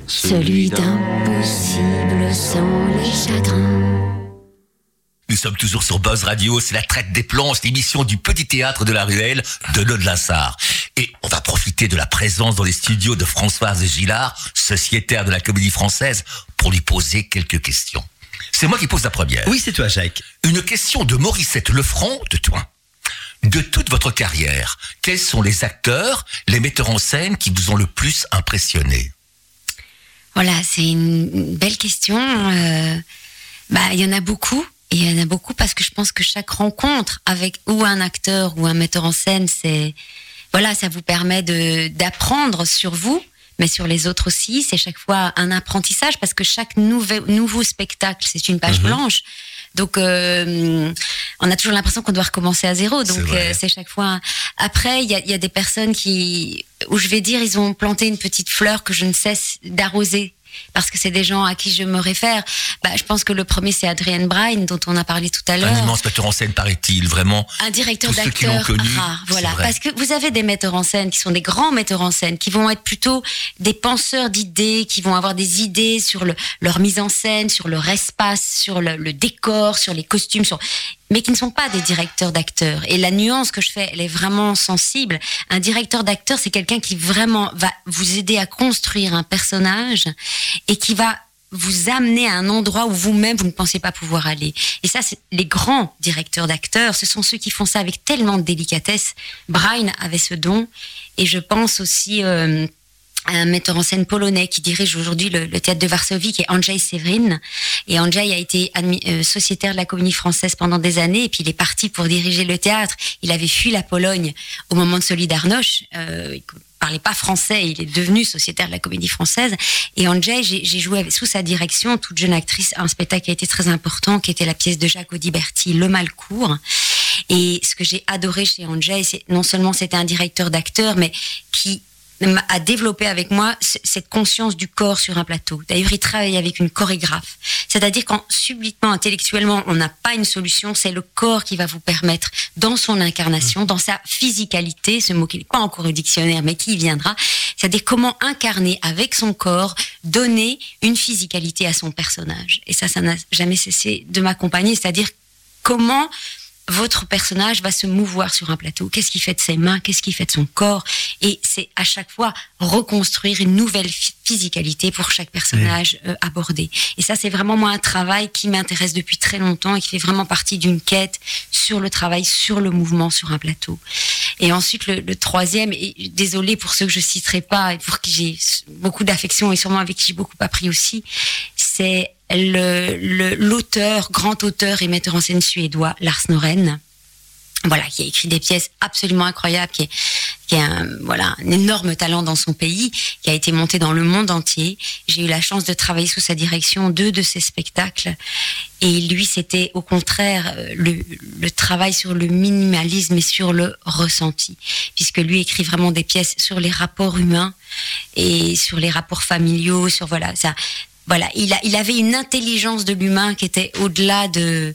Speaker 6: Celui d'impossible sans les chagrins.
Speaker 2: Nous sommes toujours sur Buzz Radio, c'est la traite des planches, l'émission du petit théâtre de la ruelle de Lode Lassard. Et on va profiter de la présence dans les studios de Françoise Gillard, sociétaire de la comédie française, pour lui poser quelques questions. C'est moi qui pose la première.
Speaker 1: Oui, c'est toi, Jacques.
Speaker 2: Une question de Mauricette Lefranc de toi. De toute votre carrière, quels sont les acteurs, les metteurs en scène qui vous ont le plus impressionné?
Speaker 3: Voilà, c'est une belle question. Euh, bah, il y en a beaucoup. Et il y en a beaucoup parce que je pense que chaque rencontre avec ou un acteur ou un metteur en scène, c'est voilà, ça vous permet de d'apprendre sur vous, mais sur les autres aussi. C'est chaque fois un apprentissage parce que chaque nouveau nouveau spectacle, c'est une page
Speaker 1: Mhm.
Speaker 3: blanche. Donc, euh, on a toujours l'impression qu'on doit recommencer à zéro. Donc, euh, c'est chaque fois. Après, il y a, il y a des personnes qui, où je vais dire, ils ont planté une petite fleur que je ne cesse d'arroser. Parce que c'est des gens à qui je me réfère. Bah, je pense que le premier, c'est Adrienne Bryan, dont on a parlé tout à
Speaker 2: Un
Speaker 3: l'heure
Speaker 2: immense metteur en scène, paraît-il, vraiment.
Speaker 3: un directeur
Speaker 2: Tous ceux qui l'ont
Speaker 3: d'acteur
Speaker 2: connu,
Speaker 3: rare. Voilà, parce que vous avez des metteurs en scène qui sont des grands metteurs en scène, qui vont être plutôt des penseurs d'idées, qui vont avoir des idées sur le, leur mise en scène, sur leur espace, sur le, le décor, sur les costumes, sur mais qui ne sont pas des directeurs d'acteurs. Et la nuance que je fais, elle est vraiment sensible. Un directeur d'acteur, c'est quelqu'un qui vraiment va vous aider à construire un personnage et qui va vous amener à un endroit où vous-même vous ne pensiez pas pouvoir aller. Et ça, c'est les grands directeurs d'acteurs, ce sont ceux qui font ça avec tellement de délicatesse. Brian avait ce don, et je pense aussi euh, un metteur en scène polonais qui dirige aujourd'hui le, théâtre de Varsovie, qui est Andrzej Severin. Et Andrzej a été euh, sociétaire de la comédie française pendant des années, et puis il est parti pour diriger le théâtre. Il avait fui la Pologne au moment de Solidarność. Euh, il parlait pas français, il est devenu sociétaire de la comédie française. Et Andrzej, j'ai joué sous sa direction, toute jeune actrice, un spectacle qui a été très important, qui était la pièce de Jacques Audiberti, Le Malcourt. Et ce que j'ai adoré chez Andrzej, c'est non seulement c'était un directeur d'acteur, mais qui a développé avec moi cette conscience du corps sur un plateau. D'ailleurs, il travaille avec une chorégraphe. C'est-à-dire quand subitement, intellectuellement, on n'a pas une solution, c'est le corps qui va vous permettre, dans son incarnation, dans sa physicalité, ce mot qui n'est pas encore au dictionnaire, mais qui viendra, c'est-à-dire comment incarner avec son corps, donner une physicalité à son personnage. Et ça, ça n'a jamais cessé de m'accompagner, c'est-à-dire comment votre personnage va se mouvoir sur un plateau. Qu'est-ce qu'il fait de ses mains? Qu'est-ce qu'il fait de son corps? Et c'est à chaque fois reconstruire une nouvelle phy- physicalité pour chaque personnage euh, abordé. Et ça, c'est vraiment moi un travail qui m'intéresse depuis très longtemps et qui fait vraiment partie d'une quête sur le travail, sur le mouvement sur un plateau. Et ensuite, le, le troisième, et désolé pour ceux que je citerai pas et pour qui j'ai beaucoup d'affection et sûrement avec qui j'ai beaucoup appris aussi, c'est l'auteur, grand auteur et metteur en scène suédois, Lars Noren. Voilà, qui a écrit des pièces absolument incroyables, qui est, un, voilà, un énorme talent dans son pays, qui a été monté dans le monde entier. J'ai eu la chance de travailler sous sa direction deux de ses spectacles. Et lui, c'était au contraire euh, le, le travail sur le minimalisme et sur le ressenti, puisque lui écrit vraiment des pièces sur les rapports humains et sur les rapports familiaux, sur voilà ça. Voilà, il, a, il avait une intelligence de l'humain qui était au-delà de.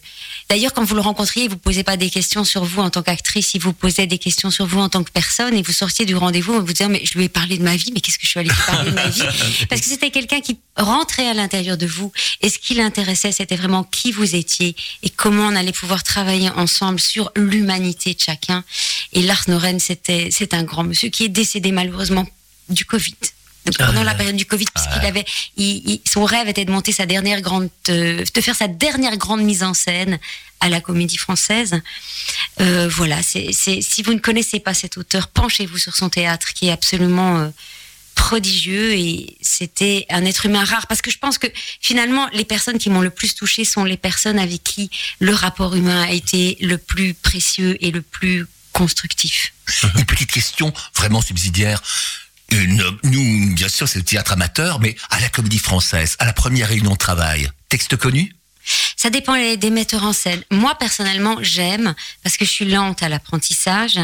Speaker 3: D'ailleurs, quand vous le rencontriez, vous posait pas des questions sur vous en tant qu'actrice, il vous posait des questions sur vous en tant que personne, et vous sortiez du rendez-vous en vous disant mais je lui ai parlé de ma vie, mais qu'est-ce que je suis allée lui parler de ma vie? Parce que c'était quelqu'un qui rentrait à l'intérieur de vous, et ce qui l'intéressait, c'était vraiment qui vous étiez et comment on allait pouvoir travailler ensemble sur l'humanité de chacun. Et Lars Noren, c'était c'est un grand monsieur qui est décédé malheureusement du Covid. Donc,
Speaker 1: Ah
Speaker 3: pendant la
Speaker 1: là.
Speaker 3: période du Covid, puisqu'il avait, il- il- son rêve était de monter sa dernière grande, euh, de faire sa dernière grande mise en scène à la Comédie Française. Euh, voilà, c'est, si vous ne connaissez pas cet auteur, penchez-vous sur son théâtre, qui est absolument euh, prodigieux et c'était un être humain rare parce que je pense que finalement les personnes qui m'ont le plus touché sont les personnes avec qui le rapport humain a été le plus précieux et le plus constructif.
Speaker 2: Une petite question vraiment subsidiaire. Une, nous, bien sûr, c'est le théâtre amateur, mais à la comédie française, à la première réunion de travail, texte connu?
Speaker 3: Ça dépend des metteurs en scène. Moi, personnellement, j'aime parce que je suis lente à l'apprentissage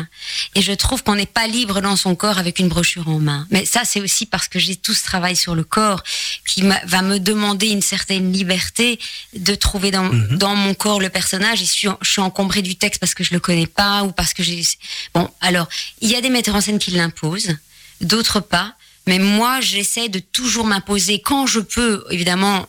Speaker 3: et je trouve qu'on n'est pas libre dans son corps avec une brochure en main. Mais ça, c'est aussi parce que j'ai tout ce travail sur le corps qui va me demander une certaine liberté de trouver dans, dans mon corps le personnage. Et je suis, je suis encombrée du texte parce que je le connais pas ou parce que j'ai... Bon, alors, il y a des metteurs en scène qui l'imposent, d'autres pas. Mais moi, j'essaie de toujours m'imposer quand je peux, évidemment.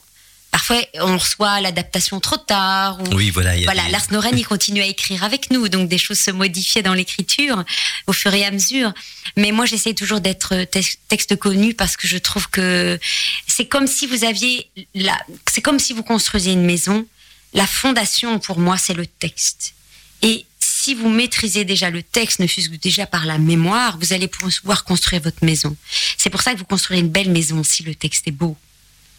Speaker 3: Parfois, on reçoit l'adaptation trop tard. Ou,
Speaker 1: Oui, voilà. il y a
Speaker 3: voilà, Lars Noren, il continue à écrire avec nous, donc des choses se modifiaient dans l'écriture au fur et à mesure. Mais moi, j'essaie toujours d'être te- texte connu parce que je trouve que c'est comme si vous aviez la, c'est comme si vous construisiez une maison. La fondation, pour moi, c'est le texte. Et si vous maîtrisez déjà le texte, ne fût-ce que déjà par la mémoire, vous allez pouvoir construire votre maison. C'est pour ça que vous construirez une belle maison si le texte est beau.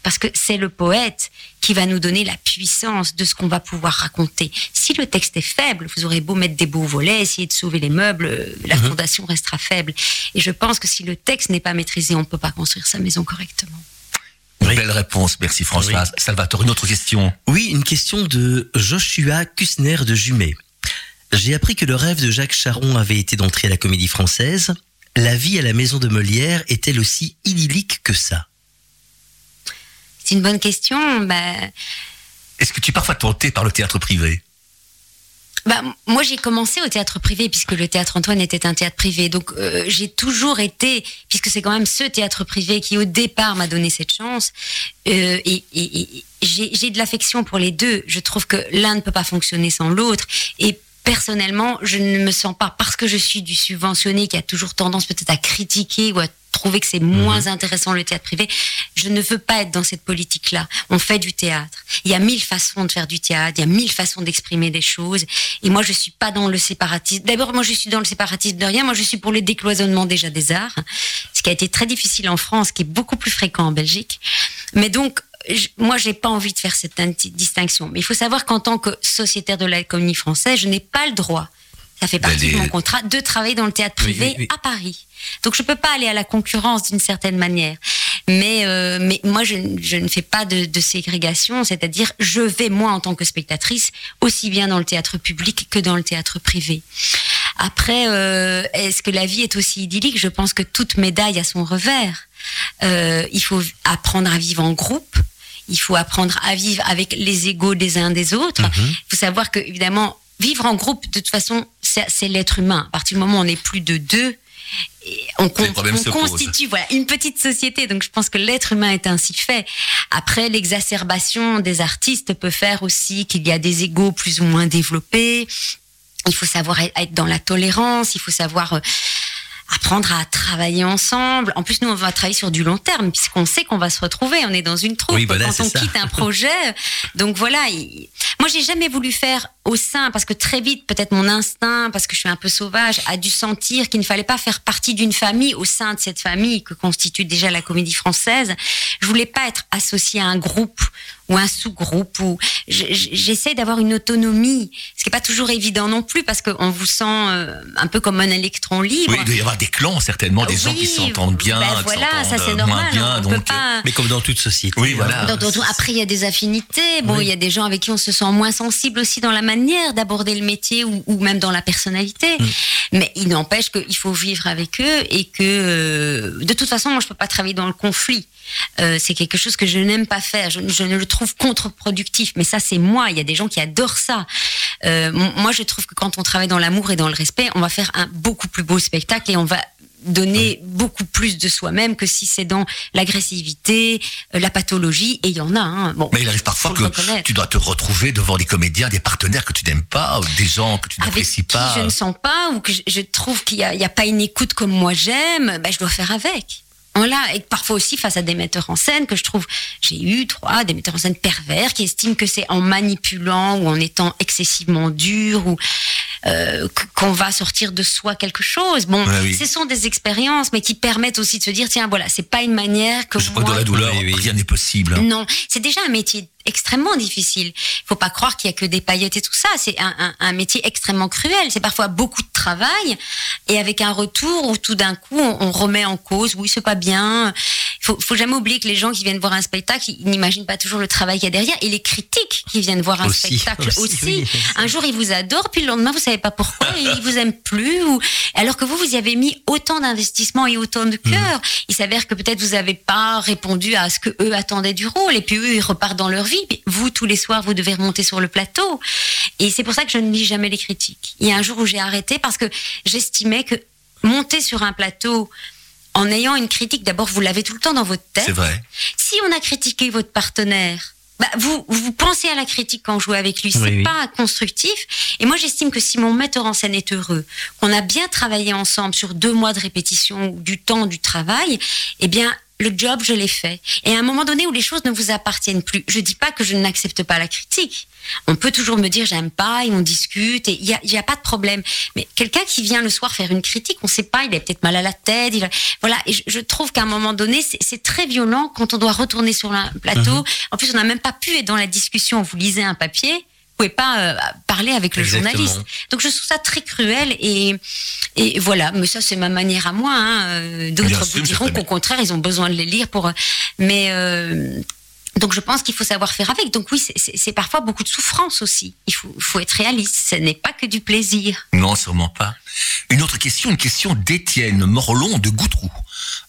Speaker 3: Parce que c'est le poète qui va nous donner la puissance de ce qu'on va pouvoir raconter. Si le texte est faible, vous aurez beau mettre des beaux volets, essayer de sauver les meubles, euh, la fondation restera faible. Et je pense que si le texte n'est pas maîtrisé, on ne peut pas construire sa maison correctement.
Speaker 1: Oui.
Speaker 2: Belle réponse, merci Françoise. Salvatore, une autre question.
Speaker 1: Oui, une question de Joshua Kusner de Jumet. J'ai appris que le rêve de Jacques Charon avait été d'entrer à la comédie française. La vie à la maison de Molière est-elle aussi idyllique que ça?
Speaker 3: C'est une bonne question. Bah,
Speaker 2: Est-ce que tu es parfois tenté par le théâtre privé?
Speaker 3: Bah, moi, j'ai commencé au théâtre privé puisque le théâtre Antoine était un théâtre privé. Donc, euh, j'ai toujours été, puisque c'est quand même ce théâtre privé qui, au départ, m'a donné cette chance. euh, et et- et j'ai j'ai de l'affection pour les deux. Je trouve que l'un ne peut pas fonctionner sans l'autre. Et personnellement, je ne me sens pas, parce que je suis du subventionné qui a toujours tendance peut-être à critiquer ou à trouver que c'est moins intéressant le théâtre privé, je ne veux pas être dans cette politique-là. On fait du théâtre. Il y a mille façons de faire du théâtre, il y a mille façons d'exprimer des choses. Et moi, je suis pas dans le séparatisme. D'abord, moi, je suis dans le séparatisme de rien. Moi, je suis pour le décloisonnement déjà des arts, ce qui a été très difficile en France, qui est beaucoup plus fréquent en Belgique. Mais donc, je- moi, j'ai pas envie de faire cette distinction. Mais il faut savoir qu'en tant que sociétaire de la comédie française, je n'ai pas le droit. Ça fait partie de mon contrat de travailler dans le théâtre privé
Speaker 1: oui, oui.
Speaker 3: à Paris. Donc je peux pas aller à la concurrence d'une certaine manière. Mais euh, mais moi je, ne- je ne fais pas de, de ségrégation, c'est-à-dire je vais moi en tant que spectatrice aussi bien dans le théâtre public que dans le théâtre privé. Après, euh, est-ce que la vie est aussi idyllique? Je pense que toute médaille a son revers. Euh, il faut apprendre à vivre en groupe. Il faut apprendre à vivre avec les égaux des uns des autres. Il faut savoir que évidemment vivre en groupe, de toute façon, c'est l'être humain. À partir du moment où on est plus de deux, et on, con- constitue voilà une petite société. Donc je pense que l'être humain est ainsi fait. Après, l'exacerbation des artistes peut faire aussi qu'il y a des égaux plus ou moins développés. Il faut savoir être dans la tolérance. Il faut savoir euh, apprendre à travailler ensemble. En plus, nous, on va travailler sur du long terme, puisqu'on sait qu'on va se retrouver. On est dans une troupe
Speaker 1: Oui, voilà,
Speaker 3: quand on
Speaker 1: ça.
Speaker 3: quitte un projet. Donc voilà. il- Moi, j'ai jamais voulu faire au sein, parce que très vite, peut-être mon instinct, parce que je suis un peu sauvage, a dû sentir qu'il ne fallait pas faire partie d'une famille au sein de cette famille que constitue déjà la comédie française. Je voulais pas être associée à un groupe ou un sous-groupe ou je- je- j'essaie d'avoir une autonomie, ce qui est pas toujours évident non plus parce qu'on vous sent euh, un peu comme un électron libre.
Speaker 2: Oui, il doit y avoir des clans certainement, des gens qui s'entendent bien,
Speaker 3: ben
Speaker 2: qui
Speaker 3: voilà, ça
Speaker 2: s'entendent,
Speaker 3: c'est
Speaker 2: euh,
Speaker 3: normal.
Speaker 2: moins bien.
Speaker 3: on
Speaker 2: donc,
Speaker 3: pas.
Speaker 1: Mais comme dans toute société.
Speaker 2: Oui, voilà.
Speaker 1: hein.
Speaker 3: Dans- dans- après, il y a des affinités. Bon,
Speaker 1: Oui.
Speaker 3: il y a des gens avec qui on se sent moins sensible aussi dans la manière d'aborder le métier ou, ou même dans la personnalité.
Speaker 1: Mm.
Speaker 3: Mais il n'empêche qu'il faut vivre avec eux et que, euh, de toute façon, moi, je peux pas travailler dans le conflit. Euh, c'est quelque chose que je n'aime pas faire. Je, je ne le trouve contre-productif. Mais ça, c'est moi. Il y a des gens qui adorent ça. Euh, moi, je trouve que quand on travaille dans l'amour et dans le respect, on va faire un beaucoup plus beau spectacle et on va donner beaucoup plus de soi-même que si c'est dans l'agressivité, euh, la pathologie, et il y en a. Hein. Bon,
Speaker 2: Mais il arrive parfois que tu dois te retrouver devant des comédiens, des partenaires que tu n'aimes pas, des gens que tu n'apprécies pas.
Speaker 3: je ne sens pas ou que je, trouve qu'il n'y a, a pas une écoute comme moi j'aime, ben je dois faire avec. Voilà, et parfois aussi face à des metteurs en scène que je trouve, j'ai eu trois, des metteurs en scène pervers qui estiment que c'est en manipulant ou en étant excessivement dur ou euh, qu'on va sortir de soi quelque chose. Bon,
Speaker 2: Ouais, oui.
Speaker 3: ce sont des expériences, mais qui permettent aussi de se dire tiens voilà, c'est pas une manière que
Speaker 2: Je crois que dans la douleur,
Speaker 1: Oui, oui.
Speaker 2: rien n'est possible.
Speaker 3: non, c'est déjà un métier extrêmement difficile. Il faut pas croire qu'il y a que des paillettes et tout ça. C'est un, un- un métier extrêmement cruel. C'est parfois beaucoup de travail et avec un retour où tout d'un coup on, on remet en cause. Oui, c'est pas bien. Il faut, faut jamais oublier que les gens qui viennent voir un spectacle, ils n'imaginent pas toujours le travail qu'il y a derrière et les critiques qui viennent voir un
Speaker 1: Aussi,
Speaker 3: spectacle
Speaker 1: aussi,
Speaker 3: aussi.
Speaker 1: oui.
Speaker 3: Un jour ils vous adorent, puis le lendemain vous savez pas pourquoi et ils vous aiment plus. Ou alors que vous vous y avez mis autant d'investissement et autant de cœur. Il s'avère que peut-être vous n'avez pas répondu à ce que eux attendaient du rôle et puis eux ils repartent dans leur vie. Vous tous les soirs vous devez remonter sur le plateau et c'est pour ça que je ne lis jamais les critiques. Il y a un jour où j'ai arrêté parce que j'estimais que monter sur un plateau en ayant une critique, d'abord vous l'avez tout le temps dans votre tête.
Speaker 2: C'est vrai.
Speaker 3: Si on a critiqué votre partenaire, bah, vous, vous pensez à la critique quand vous jouez avec lui. C'est
Speaker 1: Oui, oui.
Speaker 3: pas constructif. Et moi, j'estime que si mon metteur en scène est heureux, qu'on a bien travaillé ensemble sur deux mois de répétition, ou du temps du travail, eh bien, le job, je l'ai fait. Et à un moment donné où les choses ne vous appartiennent plus, je dis pas que je n'accepte pas la critique. On peut toujours me dire j'aime pas et on discute et il y a, y a pas de problème. Mais quelqu'un qui vient le soir faire une critique, on sait pas, il est peut-être mal à la tête. Il a- voilà. Et je, je trouve qu'à un moment donné, c'est très violent quand on doit retourner sur un plateau. En plus, on n'a même pas pu être dans la discussion. Vous lisez un papier. Vous pouvez pas euh, parler avec le
Speaker 1: Exactement.
Speaker 3: journaliste. Donc je trouve ça très cruel et, et voilà. Mais ça c'est ma manière à moi. Hein. Euh, D'autres vous diront qu'au contraire ils ont besoin de les lire pour. Mais euh, donc je pense qu'il faut savoir faire avec. Donc oui, c'est- parfois beaucoup de souffrance aussi. Il faut, faut être réaliste. Ce n'est pas que du plaisir.
Speaker 2: Non, sûrement pas. Une autre question, une question d'Étienne Morlon de Goutroux.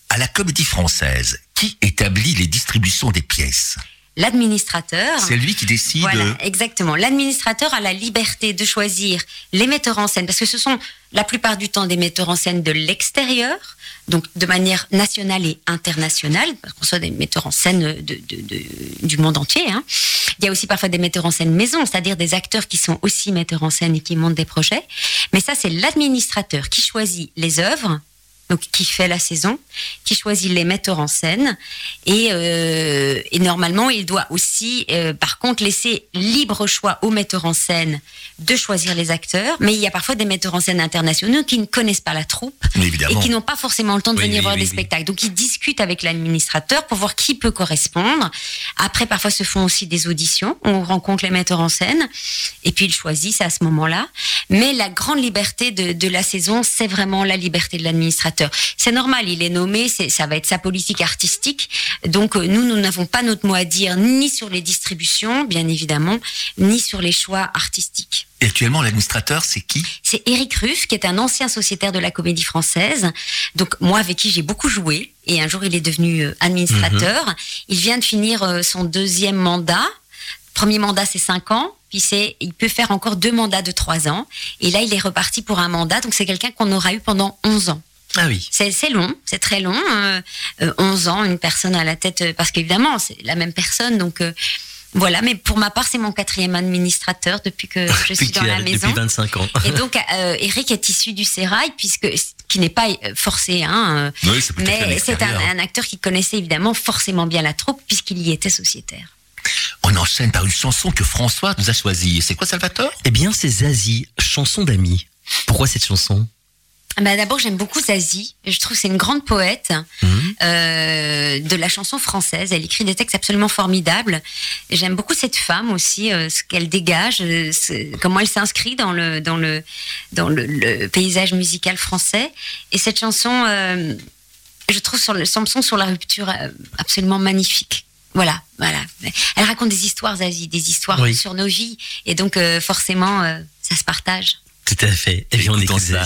Speaker 2: À la Comédie Française, qui établit les distributions des pièces?
Speaker 3: L'administrateur.
Speaker 2: C'est lui qui décide.
Speaker 3: Voilà, exactement. L'administrateur a la liberté de choisir les metteurs en scène, parce que ce sont la plupart du temps des metteurs en scène de l'extérieur, donc de manière nationale et internationale, parce qu'on soit des metteurs en scène de, de- de- du monde entier. hein. Il y a aussi parfois des metteurs en scène maison, c'est-à-dire des acteurs qui sont aussi metteurs en scène et qui montent des projets. Mais ça, c'est l'administrateur qui choisit les œuvres. Donc, qui fait la saison, qui choisit les metteurs en scène, et, euh, et normalement, il doit aussi, euh, par contre, laisser libre choix aux metteurs en scène de choisir les acteurs. Mais il y a parfois des metteurs en scène internationaux qui ne connaissent pas la troupe
Speaker 2: Mais
Speaker 3: et
Speaker 2: évidemment.
Speaker 3: qui n'ont pas forcément le temps de
Speaker 1: Oui,
Speaker 3: venir
Speaker 1: oui,
Speaker 3: voir
Speaker 1: oui, oui.
Speaker 3: spectacles. Donc, ils discutent avec l'administrateur pour voir qui peut correspondre. Après, parfois, se font aussi des auditions. On rencontre les metteurs en scène et puis ils choisissent à ce moment-là. Mais la grande liberté de, de la saison, c'est vraiment la liberté de l'administrateur. C'est normal, il est nommé, c'est, ça va être sa politique artistique. Donc, euh, nous, nous n'avons pas notre mot à dire ni sur les distributions, bien évidemment, ni sur les choix artistiques.
Speaker 2: Et actuellement, l'administrateur, c'est qui?
Speaker 3: C'est Eric Ruff, qui est un ancien sociétaire de la Comédie Française. Donc moi, avec qui j'ai beaucoup joué, et un jour il est devenu euh, administrateur. Il vient de finir euh, son deuxième mandat. Premier mandat, c'est cinq ans. Puis c'est, il peut faire encore deux mandats de trois ans. Et là, il est reparti pour un mandat. Donc c'est quelqu'un qu'on aura eu pendant 11 ans.
Speaker 1: Ah oui.
Speaker 3: C'est long, c'est très long. euh, euh, 11 ans, une personne à la tête, euh, parce qu'évidemment, c'est la même personne. Donc euh, voilà, mais pour ma part, c'est mon quatrième administrateur depuis que je suis dans la maison.
Speaker 1: Depuis 25 ans.
Speaker 3: Et donc, euh, Eric est issu du Sérail, puisque qui n'est pas forcé, hein,
Speaker 2: Oui,
Speaker 3: mais c'est un, un acteur qui connaissait évidemment forcément bien la troupe, puisqu'il y était sociétaire.
Speaker 2: On enchaîne par une chanson que François nous a choisie. C'est quoi, Salvatore?
Speaker 1: Eh bien, c'est Zazie, chanson d'amis. Pourquoi cette chanson?
Speaker 3: Bah, D'abord, j'aime beaucoup Zazie. Je trouve que c'est une grande poète
Speaker 1: Mhm.
Speaker 3: euh, de la chanson française. Elle écrit des textes absolument formidables. J'aime beaucoup cette femme aussi, euh, ce qu'elle dégage, euh, comment elle s'inscrit dans le dans le dans le, le paysage musical français. Et cette chanson, je trouve sur le sur la rupture absolument magnifique. Voilà, voilà. Elle raconte des histoires, Zazie, des histoires
Speaker 1: Oui.
Speaker 3: sur nos vies, et donc forcément, ça se partage.
Speaker 1: Tout à fait. Eh bien, on
Speaker 2: Écoutons
Speaker 1: écoute.
Speaker 2: Ça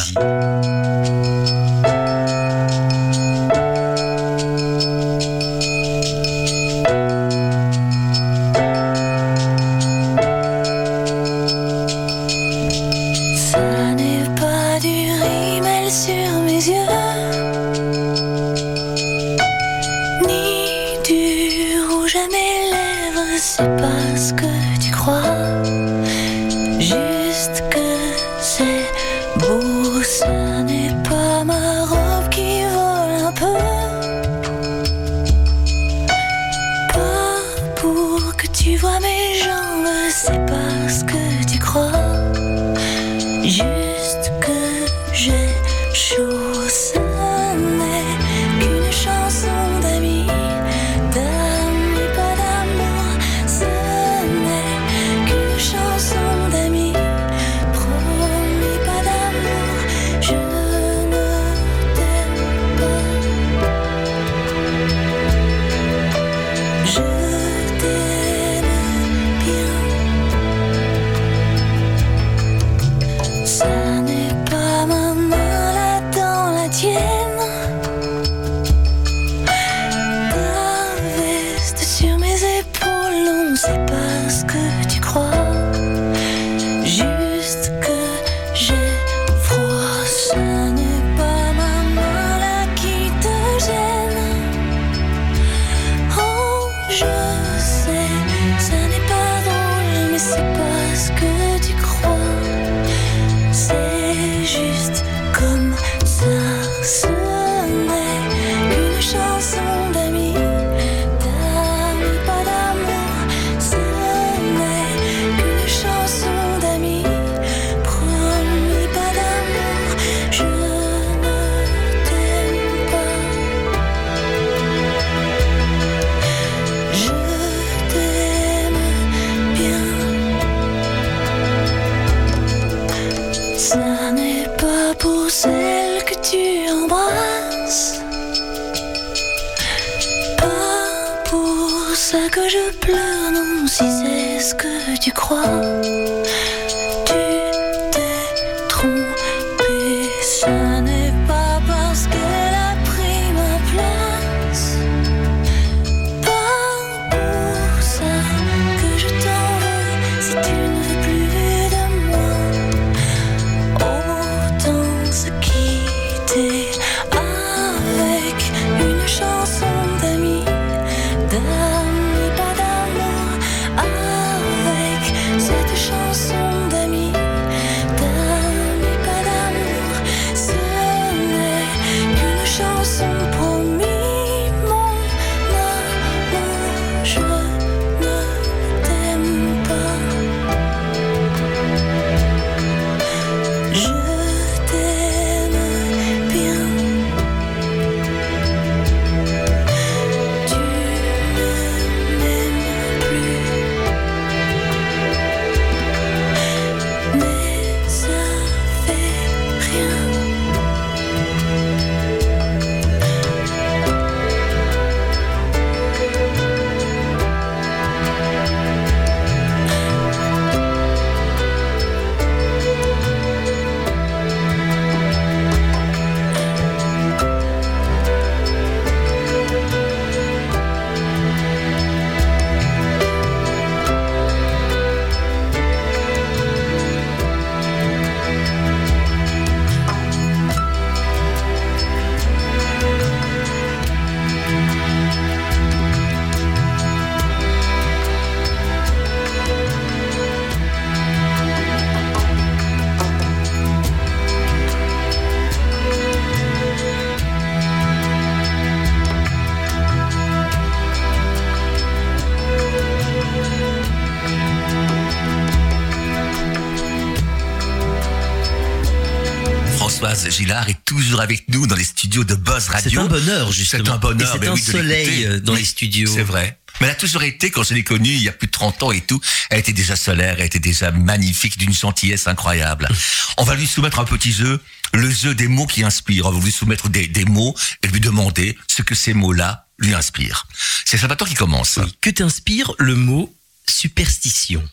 Speaker 2: Gillard est toujours avec nous dans les studios de Buzz
Speaker 1: C'est
Speaker 2: Radio.
Speaker 1: un bonheur, justement.
Speaker 2: C'est un bonheur.
Speaker 1: C'est un
Speaker 2: oui,
Speaker 1: soleil euh, dans
Speaker 2: Oui,
Speaker 1: les studios.
Speaker 2: C'est vrai. Mais elle a toujours été, quand je l'ai connue, il y a plus de 30 ans et tout, elle était déjà solaire, elle était déjà magnifique, d'une gentillesse incroyable. On va lui soumettre un petit jeu, le jeu des mots qui inspirent. On va lui soumettre des, des mots et lui demander ce que ces mots-là lui inspirent. C'est Salvatore qui commence.
Speaker 1: Oui. Que t'inspire le mot superstition?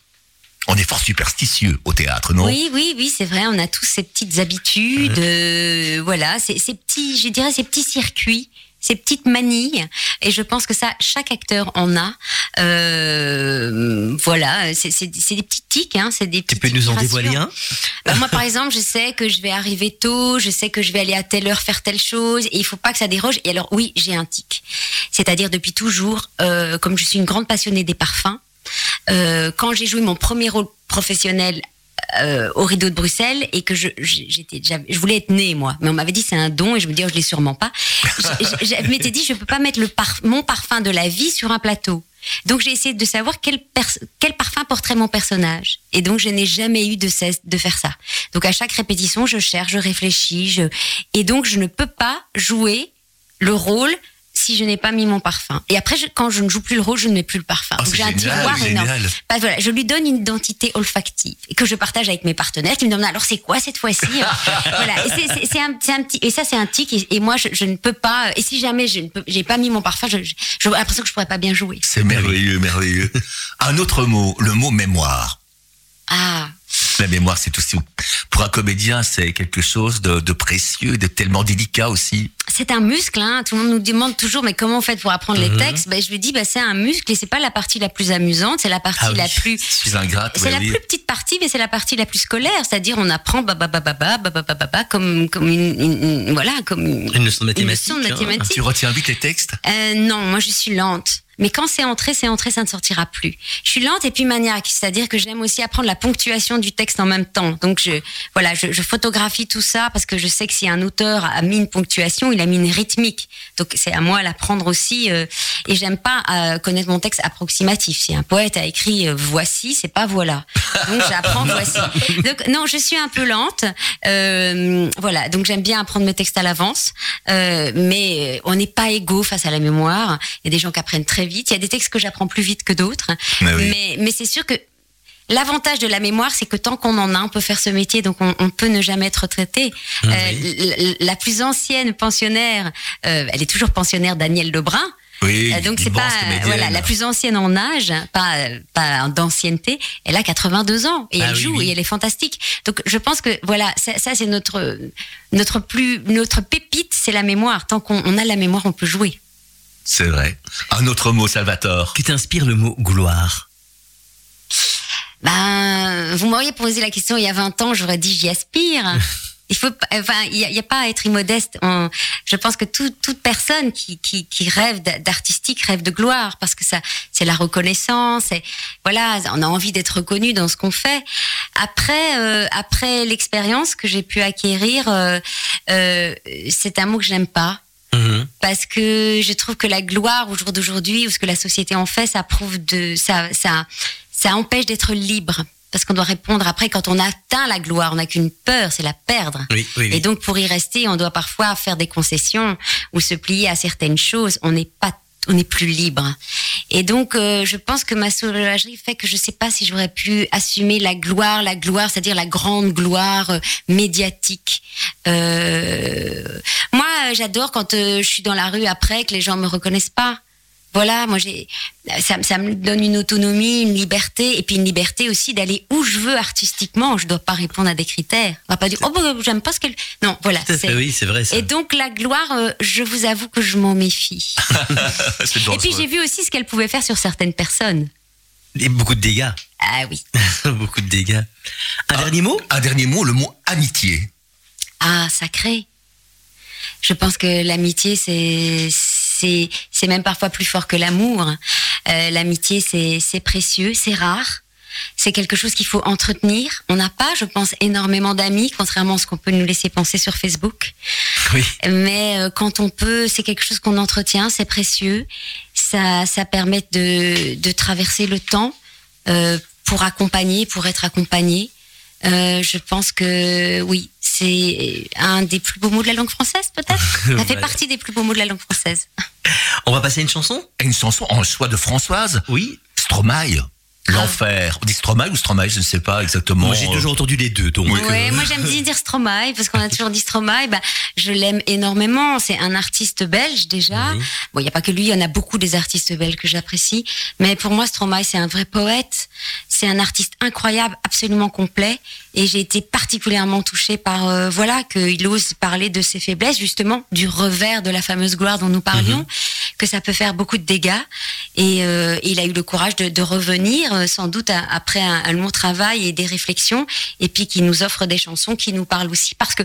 Speaker 2: On est fort superstitieux au théâtre, non?
Speaker 3: Oui, oui, oui, c'est vrai. On a tous ces petites habitudes, euh, voilà, ces, ces petits, je dirais, ces petits circuits, ces petites manilles. Et je pense que ça, chaque acteur en a. Euh, voilà, c'est des petits tics, hein, c'est des
Speaker 1: Tu peux nous en dévoiler un?
Speaker 3: Bah, moi, par exemple, je sais que je vais arriver tôt, je sais que je vais aller à telle heure faire telle chose, et il faut pas que ça déroge. Et alors, oui, j'ai un tic. C'est-à-dire, depuis toujours, euh, comme je suis une grande passionnée des parfums, euh, quand j'ai joué mon premier rôle professionnel euh, au rideau de Bruxelles et que je j'étais je voulais être née moi. Mais on m'avait dit c'est un don et je me dis oh, je l'ai sûrement pas. Je, je- je m'étais dit je peux pas mettre le mon parfum de la vie sur un plateau. Donc j'ai essayé de savoir quel, quel parfum porterait mon personnage. Et donc je n'ai jamais eu de cesse de faire ça. Donc à chaque répétition je cherche je réfléchis je et donc je ne peux pas jouer le rôle si je n'ai pas mis mon parfum. Et après, je- quand je ne joue plus le rôle, je ne mets plus le parfum. Donc
Speaker 2: c'est
Speaker 3: j'ai un tiroir énorme. Bah, voilà, je lui donne une identité olfactive que je partage avec mes partenaires qui me demandent alors c'est quoi cette fois-ci? Voilà, et c'est- un, un petit et ça c'est un tic et, et moi je, je ne peux pas et si jamais je j'ai pas mis mon parfum, j'ai l'impression que je pourrais pas bien jouer.
Speaker 2: C'est merveilleux, merveilleux. Un autre mot, le mot mémoire.
Speaker 3: Ah,
Speaker 2: La mémoire, c'est aussi, pour un comédien, c'est quelque chose de, de précieux, de tellement délicat aussi.
Speaker 3: c'est un muscle. Hein. Tout le monde nous demande toujours, mais comment on fait pour apprendre les
Speaker 1: Mhm.
Speaker 3: textes ben, Je lui dis, ben, c'est un muscle et c'est pas la partie la plus amusante, c'est la partie
Speaker 1: Ah oui.
Speaker 3: la plus.
Speaker 2: Je suis ingrate,
Speaker 3: C'est la
Speaker 2: oui.
Speaker 3: plus petite partie, mais c'est la partie la plus scolaire. C'est-à-dire, on apprend ba ba ba ba ba ba ba ba ba ba comme comme une, une- une- voilà comme une,
Speaker 1: Une leçon de
Speaker 3: une
Speaker 1: mathématiques.
Speaker 3: leçon de
Speaker 1: hein.
Speaker 3: mathématiques.
Speaker 2: Tu retiens vite les textes
Speaker 3: Euh, non, moi je suis lente. Mais quand c'est entré, c'est entré, ça ne sortira plus. Je suis lente et puis maniaque, c'est-à-dire que j'aime aussi apprendre la ponctuation du texte en même temps. Donc je, voilà, je, photographie tout ça parce que je sais que si un auteur a mis une ponctuation, il a mis une rythmique. Donc c'est à moi l'apprendre aussi. euh, et j'aime pas euh, connaître mon texte approximatif. Si un poète a écrit euh, voici, c'est pas voilà. Donc j'apprends voici. Donc non, je suis un peu lente. Euh, voilà, donc j'aime bien apprendre mes textes à l'avance. Euh, mais on n'est pas égaux face à la mémoire. Il y a des gens qui apprennent très vite. Il y a des textes que j'apprends plus vite que d'autres.
Speaker 2: Mais oui.
Speaker 3: Mais, mais c'est sûr que L'avantage de la mémoire, c'est que tant qu'on en a, on peut faire ce métier, donc on, on peut ne jamais être retraité.
Speaker 1: Mhm.
Speaker 3: Euh, la plus ancienne pensionnaire, euh, elle est toujours pensionnaire Danielle Lebrun.
Speaker 2: Oui,
Speaker 3: Euh, donc c'est pas voilà la plus ancienne en âge, pas pas d'ancienneté. Elle a 82 ans et
Speaker 1: Ah
Speaker 3: elle joue
Speaker 1: oui.
Speaker 3: et elle est fantastique. Donc je pense que voilà ça, ça, c'est notre notre plus notre pépite, c'est la mémoire. Tant qu'on on a la mémoire, on peut jouer.
Speaker 2: C'est vrai. Un autre mot, Salvatore.
Speaker 1: Que t'inspire le mot gloire?
Speaker 3: Ben, vous m'auriez posé la question il y a 20 ans, j'aurais dit j'y aspire. Il faut, enfin, il y, a- pas à être immodeste. On- je pense que tout- toute personne qui, qui, qui rêve d'a- d'artistique rêve de gloire parce que ça, c'est la reconnaissance. Et voilà, on a envie d'être reconnu dans ce qu'on fait. Après, euh, après l'expérience que j'ai pu acquérir, euh, euh, c'est un mot que j'aime pas
Speaker 1: Mhm.
Speaker 3: parce que je trouve que la gloire au jour d'aujourd'hui ou ce que la société en fait, ça prouve de ça ça ça empêche d'être libre parce qu'on doit répondre après quand on atteint la gloire, on n'a qu'une peur, c'est la perdre.
Speaker 1: Oui, oui, oui.
Speaker 3: Et donc pour y rester, on doit parfois faire des concessions ou se plier à certaines choses. On n'est pas on n'est plus libre. Et donc, euh, je pense que ma sauvagerie fait que je sais pas si j'aurais pu assumer la gloire, la gloire, c'est-à-dire la grande gloire euh, médiatique. Euh, moi, j'adore quand euh, je suis dans la rue après que les gens me reconnaissent pas. Voilà, moi j'ai, ça, ça me donne une autonomie, une liberté, et puis une liberté aussi d'aller où je veux artistiquement. Je dois pas répondre à des critères. On va pas dire oh bah, j'aime pas ce qu'elle. Non, voilà. C'est-
Speaker 1: oui, c'est vrai. Ça.
Speaker 3: Et donc la gloire, euh, je vous avoue que je m'en méfie.
Speaker 2: C'est
Speaker 3: Et puis j'ai vu aussi ce qu'elle pouvait faire sur certaines personnes.
Speaker 1: Et beaucoup de dégâts.
Speaker 3: Ah oui.
Speaker 1: beaucoup de dégâts. Un dernier mot?
Speaker 2: Un dernier mot, le mot amitié.
Speaker 3: Ah, sacré. Je pense que l'amitié, c'est c'est c'est même parfois plus fort que l'amour. Euh, l'amitié, c'est c'est précieux, c'est rare. C'est quelque chose qu'il faut entretenir. On n'a pas, je pense, énormément d'amis, contrairement à ce qu'on peut nous laisser penser sur Facebook.
Speaker 1: Oui.
Speaker 3: Mais euh, quand on peut, c'est quelque chose qu'on entretient, c'est précieux. Ça, ça permet de, de traverser le temps euh, pour accompagner, pour être accompagné. Euh, je pense que oui, c'est un des plus beaux mots de la langue française, peut-être. Ça fait partie des plus beaux mots de la langue française.
Speaker 1: On va passer à une chanson?
Speaker 2: Une chanson en choix de Françoise?
Speaker 1: Oui.
Speaker 2: Stromae. L'enfer. On dit Stromae ou Stromae, je ne sais pas exactement.
Speaker 1: Moi, j'ai toujours entendu les deux, donc.
Speaker 2: Oui.
Speaker 3: Ouais, moi j'aime bien dire Stromae parce qu'on a toujours dit Stromae. Bah, je l'aime énormément. C'est un artiste belge déjà. Bon, il y a pas que lui, il y en a beaucoup des artistes belges que j'apprécie. Mais pour moi, Stromae, c'est un vrai poète. C'est un artiste incroyable, absolument complet. Et j'ai été particulièrement touchée par euh, voilà qu'il ose parler de ses faiblesses, justement du revers de la fameuse gloire dont nous parlions, que ça peut faire beaucoup de dégâts. Et euh, il a eu le courage de, de revenir, euh, sans doute après un, un long travail et des réflexions, et puis qui nous offre des chansons qui nous parlent aussi, parce que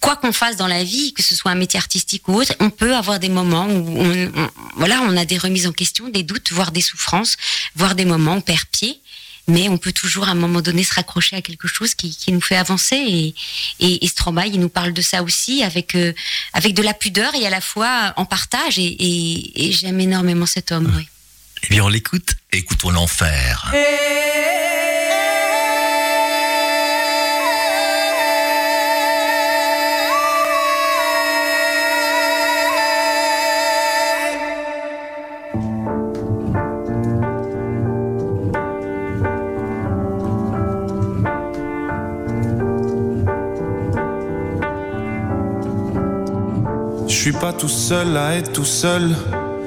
Speaker 3: quoi qu'on fasse dans la vie, que ce soit un métier artistique ou autre, on peut avoir des moments où on, on- voilà, on a des remises en question, des doutes, voire des souffrances, voire des moments où on perd pied. Mais on peut toujours à un moment donné se raccrocher à quelque chose qui, qui nous fait avancer. Et, et, et Stromae, il nous parle de ça aussi avec, euh, avec de la pudeur et à la fois en partage. Et, et, et j'aime énormément cet homme. Oui.
Speaker 1: Eh bien, on l'écoute.
Speaker 2: Écoutons l'enfer.
Speaker 8: Je suis pas tout seul à être tout seul.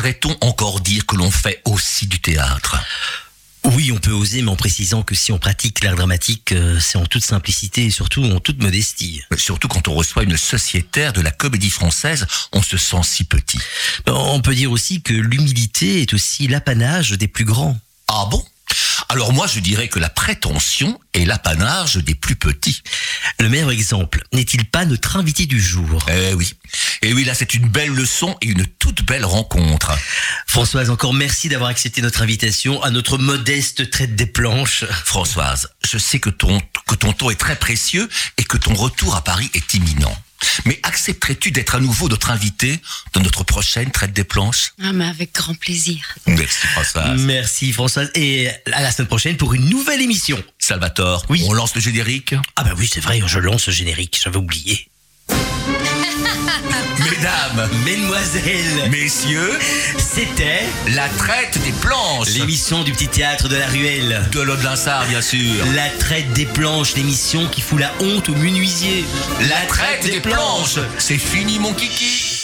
Speaker 2: Oserait-on encore dire que l'on fait aussi du théâtre?
Speaker 1: Oui, on peut oser, mais en précisant que si on pratique l'art dramatique, euh, c'est en toute simplicité et surtout en toute modestie.
Speaker 2: Surtout quand on reçoit une sociétaire de la comédie française, on se sent si petit.
Speaker 1: On peut dire aussi que l'humilité est aussi l'apanage des plus grands.
Speaker 2: Ah bon? Alors moi je dirais que la prétention est l'apanage des plus petits.
Speaker 1: Le meilleur exemple, n'est-il pas notre invité du jour?
Speaker 2: Eh oui. Et oui, là c'est une belle leçon et une toute belle rencontre.
Speaker 1: Françoise, encore merci d'avoir accepté notre invitation à notre modeste traite des planches.
Speaker 2: Françoise, je sais que ton, que ton temps est très précieux et que ton retour à Paris est imminent. Mais accepterais-tu d'être à nouveau notre invité dans notre prochaine traite des planches?
Speaker 3: Ah, mais avec grand plaisir.
Speaker 2: Merci Françoise.
Speaker 1: Merci Françoise et à la semaine prochaine pour une nouvelle émission.
Speaker 2: Salvatore,
Speaker 1: Oui.
Speaker 2: on lance le générique?
Speaker 1: Ah bah oui, c'est vrai, je lance ce générique, j'avais oublié.
Speaker 2: Mesdames,
Speaker 1: Mesdemoiselles,
Speaker 2: messieurs,
Speaker 1: c'était
Speaker 2: la traite des planches
Speaker 1: l'émission du petit théâtre de la ruelle.
Speaker 2: de l'Aude Linsard, bien sûr.
Speaker 1: La traite des planches, l'émission qui fout la honte aux menuisiers.
Speaker 2: La traite des planches, c'est fini mon kiki